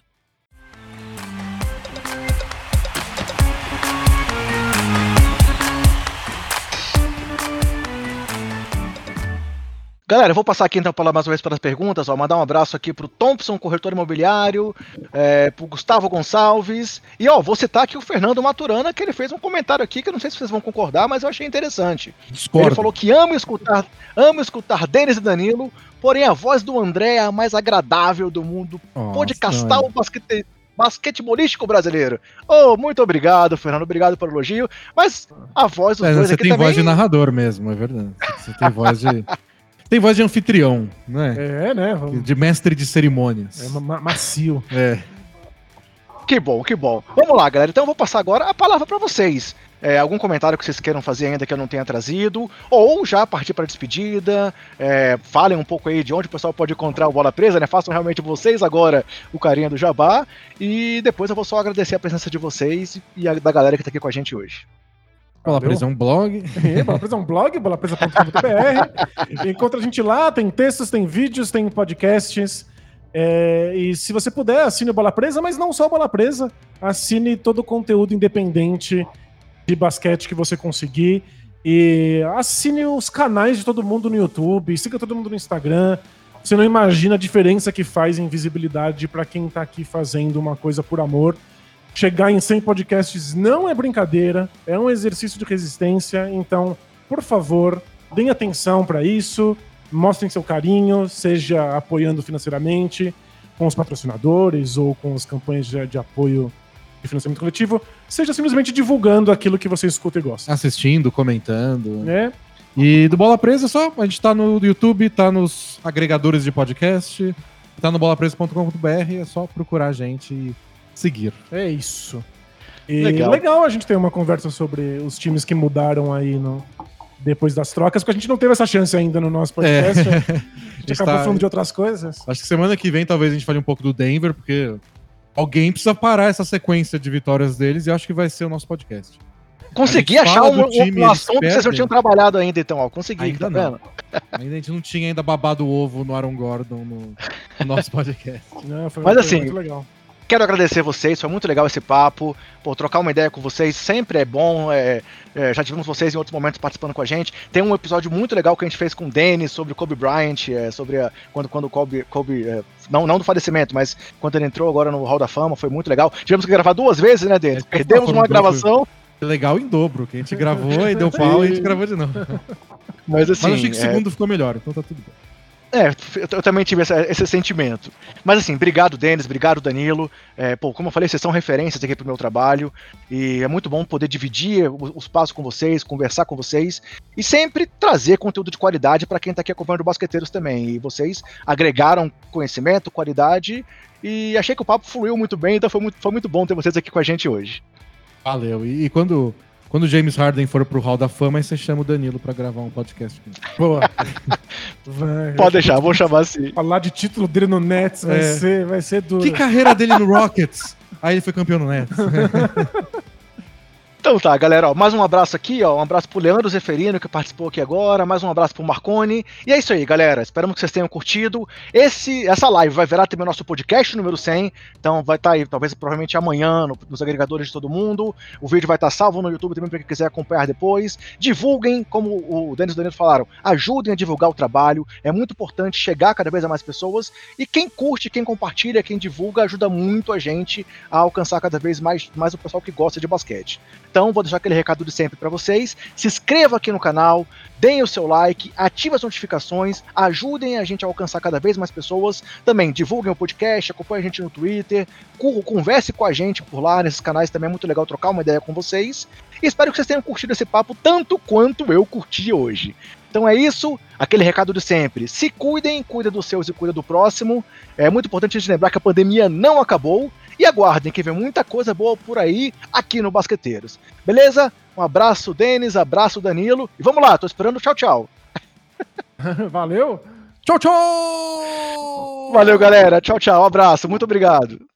Galera, eu vou passar aqui então para mais uma vez para as perguntas. Ó, mandar um abraço aqui pro Thompson, corretor imobiliário, é, pro Gustavo Gonçalves. E ó, vou citar aqui o Fernando Maturana, que ele fez um comentário aqui que eu não sei se vocês vão concordar, mas eu achei interessante. Discordo. Ele falou que ama escutar, ama escutar Denis e Danilo, porém a voz do André é a mais agradável do mundo Nossa, podcastal olha. basquete, basquetebolístico brasileiro. Oh, muito obrigado, Fernando, obrigado pelo elogio. Mas a voz dos É, dois você aqui tem também... voz de narrador mesmo, é verdade. Você tem voz de. Tem voz de anfitrião, né? É, né? Vamos- De mestre de cerimônias. É ma- ma- macio. É. Que bom, que bom. Vamos lá, galera. Então eu vou passar agora a palavra para vocês. É, algum comentário que vocês queiram fazer ainda que eu não tenha trazido, ou já partir para despedida, é, falem um pouco aí de onde o pessoal pode encontrar o Bola Presa, né? Façam realmente vocês agora o carinha do Jabá, e depois eu vou só agradecer a presença de vocês e a, da galera que tá aqui com a gente hoje. Bola. Presa é um blog. É, Bola Presa é um blog, bolapresa.com.br. Encontra a gente lá, tem textos, tem vídeos, tem podcasts. É, e se você puder, assine o Bola Presa, mas não só o Bola Presa. Assine todo o conteúdo independente de basquete que você conseguir. E assine os canais de todo mundo no YouTube, siga todo mundo no Instagram. Você não imagina a diferença que faz em visibilidade para quem tá aqui fazendo uma coisa por amor. Chegar em 100 podcasts não é brincadeira, é um exercício de resistência. Então, por favor, deem atenção para isso, mostrem seu carinho, seja apoiando financeiramente, com os patrocinadores ou com as campanhas de, de apoio de financiamento coletivo, seja simplesmente divulgando aquilo que você escuta e gosta. Assistindo, comentando. Né? E do Bola Presa só, a gente tá no YouTube, tá nos agregadores de podcast, tá no bolapresa.com.br, é só procurar a gente e seguir. É isso. E legal. legal a gente ter uma conversa sobre os times que mudaram aí no, depois das trocas, porque a gente não teve essa chance ainda no nosso podcast. É. A gente acabou tá... falando de outras coisas. Acho que semana que vem talvez a gente fale um pouco do Denver, porque alguém precisa parar essa sequência de vitórias deles e acho que vai ser o nosso podcast. Consegui achar um, time, um assunto que vocês não tinham trabalhado ainda, então, ó. Consegui, ainda tá não. Ainda a gente não tinha ainda babado o ovo no Aaron Gordon no, no nosso podcast. Não, Mas muito, assim, muito legal. Quero agradecer vocês, foi muito legal esse papo. Pô, trocar uma ideia com vocês sempre é bom. É, é, já tivemos vocês em outros momentos participando com a gente. Tem um episódio muito legal que a gente fez com o Denis sobre o Kobe Bryant, é, sobre a, quando, quando o Kobe. Kobe é, não, não do falecimento, mas quando ele entrou agora no Hall da Fama, foi muito legal. Tivemos que gravar duas vezes, né, Denis? É, Perdemos uma gravação. Legal em dobro, que a gente gravou e deu pau e a gente gravou de novo. Mas assim. Mas achei que o segundo ficou melhor, então tá tudo bem. É, eu também tive esse, esse sentimento. Mas assim, obrigado, Denis, obrigado, Danilo. É, pô, como eu falei, vocês são referências aqui pro meu trabalho. E é muito bom poder dividir o, espaço com vocês, conversar com vocês. E sempre trazer conteúdo de qualidade para quem tá aqui acompanhando o Basqueteiros também. E vocês agregaram conhecimento, qualidade. E achei que o papo fluiu muito bem, então foi muito, foi muito bom ter vocês aqui com a gente hoje. Valeu. E, e quando quando o James Harden for pro Hall da Fama, aí você chama o Danilo pra gravar um podcast. Boa. Pode deixar, vou chamar assim. Falar de título dele no Nets vai, é. ser, vai ser duro. Que carreira dele no Rockets? Aí ele foi campeão no Nets. Então tá, galera, ó, mais um abraço aqui, ó, um abraço pro Leandro Zeferino que participou aqui agora, mais um abraço pro Marconi. E é isso aí, galera. Esperamos que vocês tenham curtido. Esse, essa live vai virar também nosso podcast número 100, então vai estar tá aí, talvez provavelmente amanhã no, nos agregadores de todo mundo. O vídeo vai estar tá salvo no YouTube também para quem quiser acompanhar depois. Divulguem, como o Denis e o Danilo falaram, ajudem a divulgar o trabalho. É muito importante chegar cada vez a mais pessoas. E quem curte, quem compartilha, quem divulga, ajuda muito a gente a alcançar cada vez mais, mais o pessoal que gosta de basquete. Então, vou deixar aquele recado de sempre para vocês. Se inscreva aqui no canal, deem o seu like, ative as notificações, ajudem a gente a alcançar cada vez mais pessoas. Também divulguem o podcast, acompanhem a gente no Twitter, converse com a gente por lá nesses canais, também é muito legal trocar uma ideia com vocês. E espero que vocês tenham curtido esse papo tanto quanto eu curti hoje. Então é isso, aquele recado de sempre. Se cuidem, cuida dos seus e cuida do próximo. É muito importante a gente lembrar que a pandemia não acabou e aguardem que vem muita coisa boa por aí aqui no Basqueteiros. Beleza? Um abraço, Denis, abraço, Danilo. E vamos lá, tô esperando tchau, tchau. Valeu. Tchau, tchau! Valeu, galera. Tchau, tchau. Um abraço. Muito obrigado.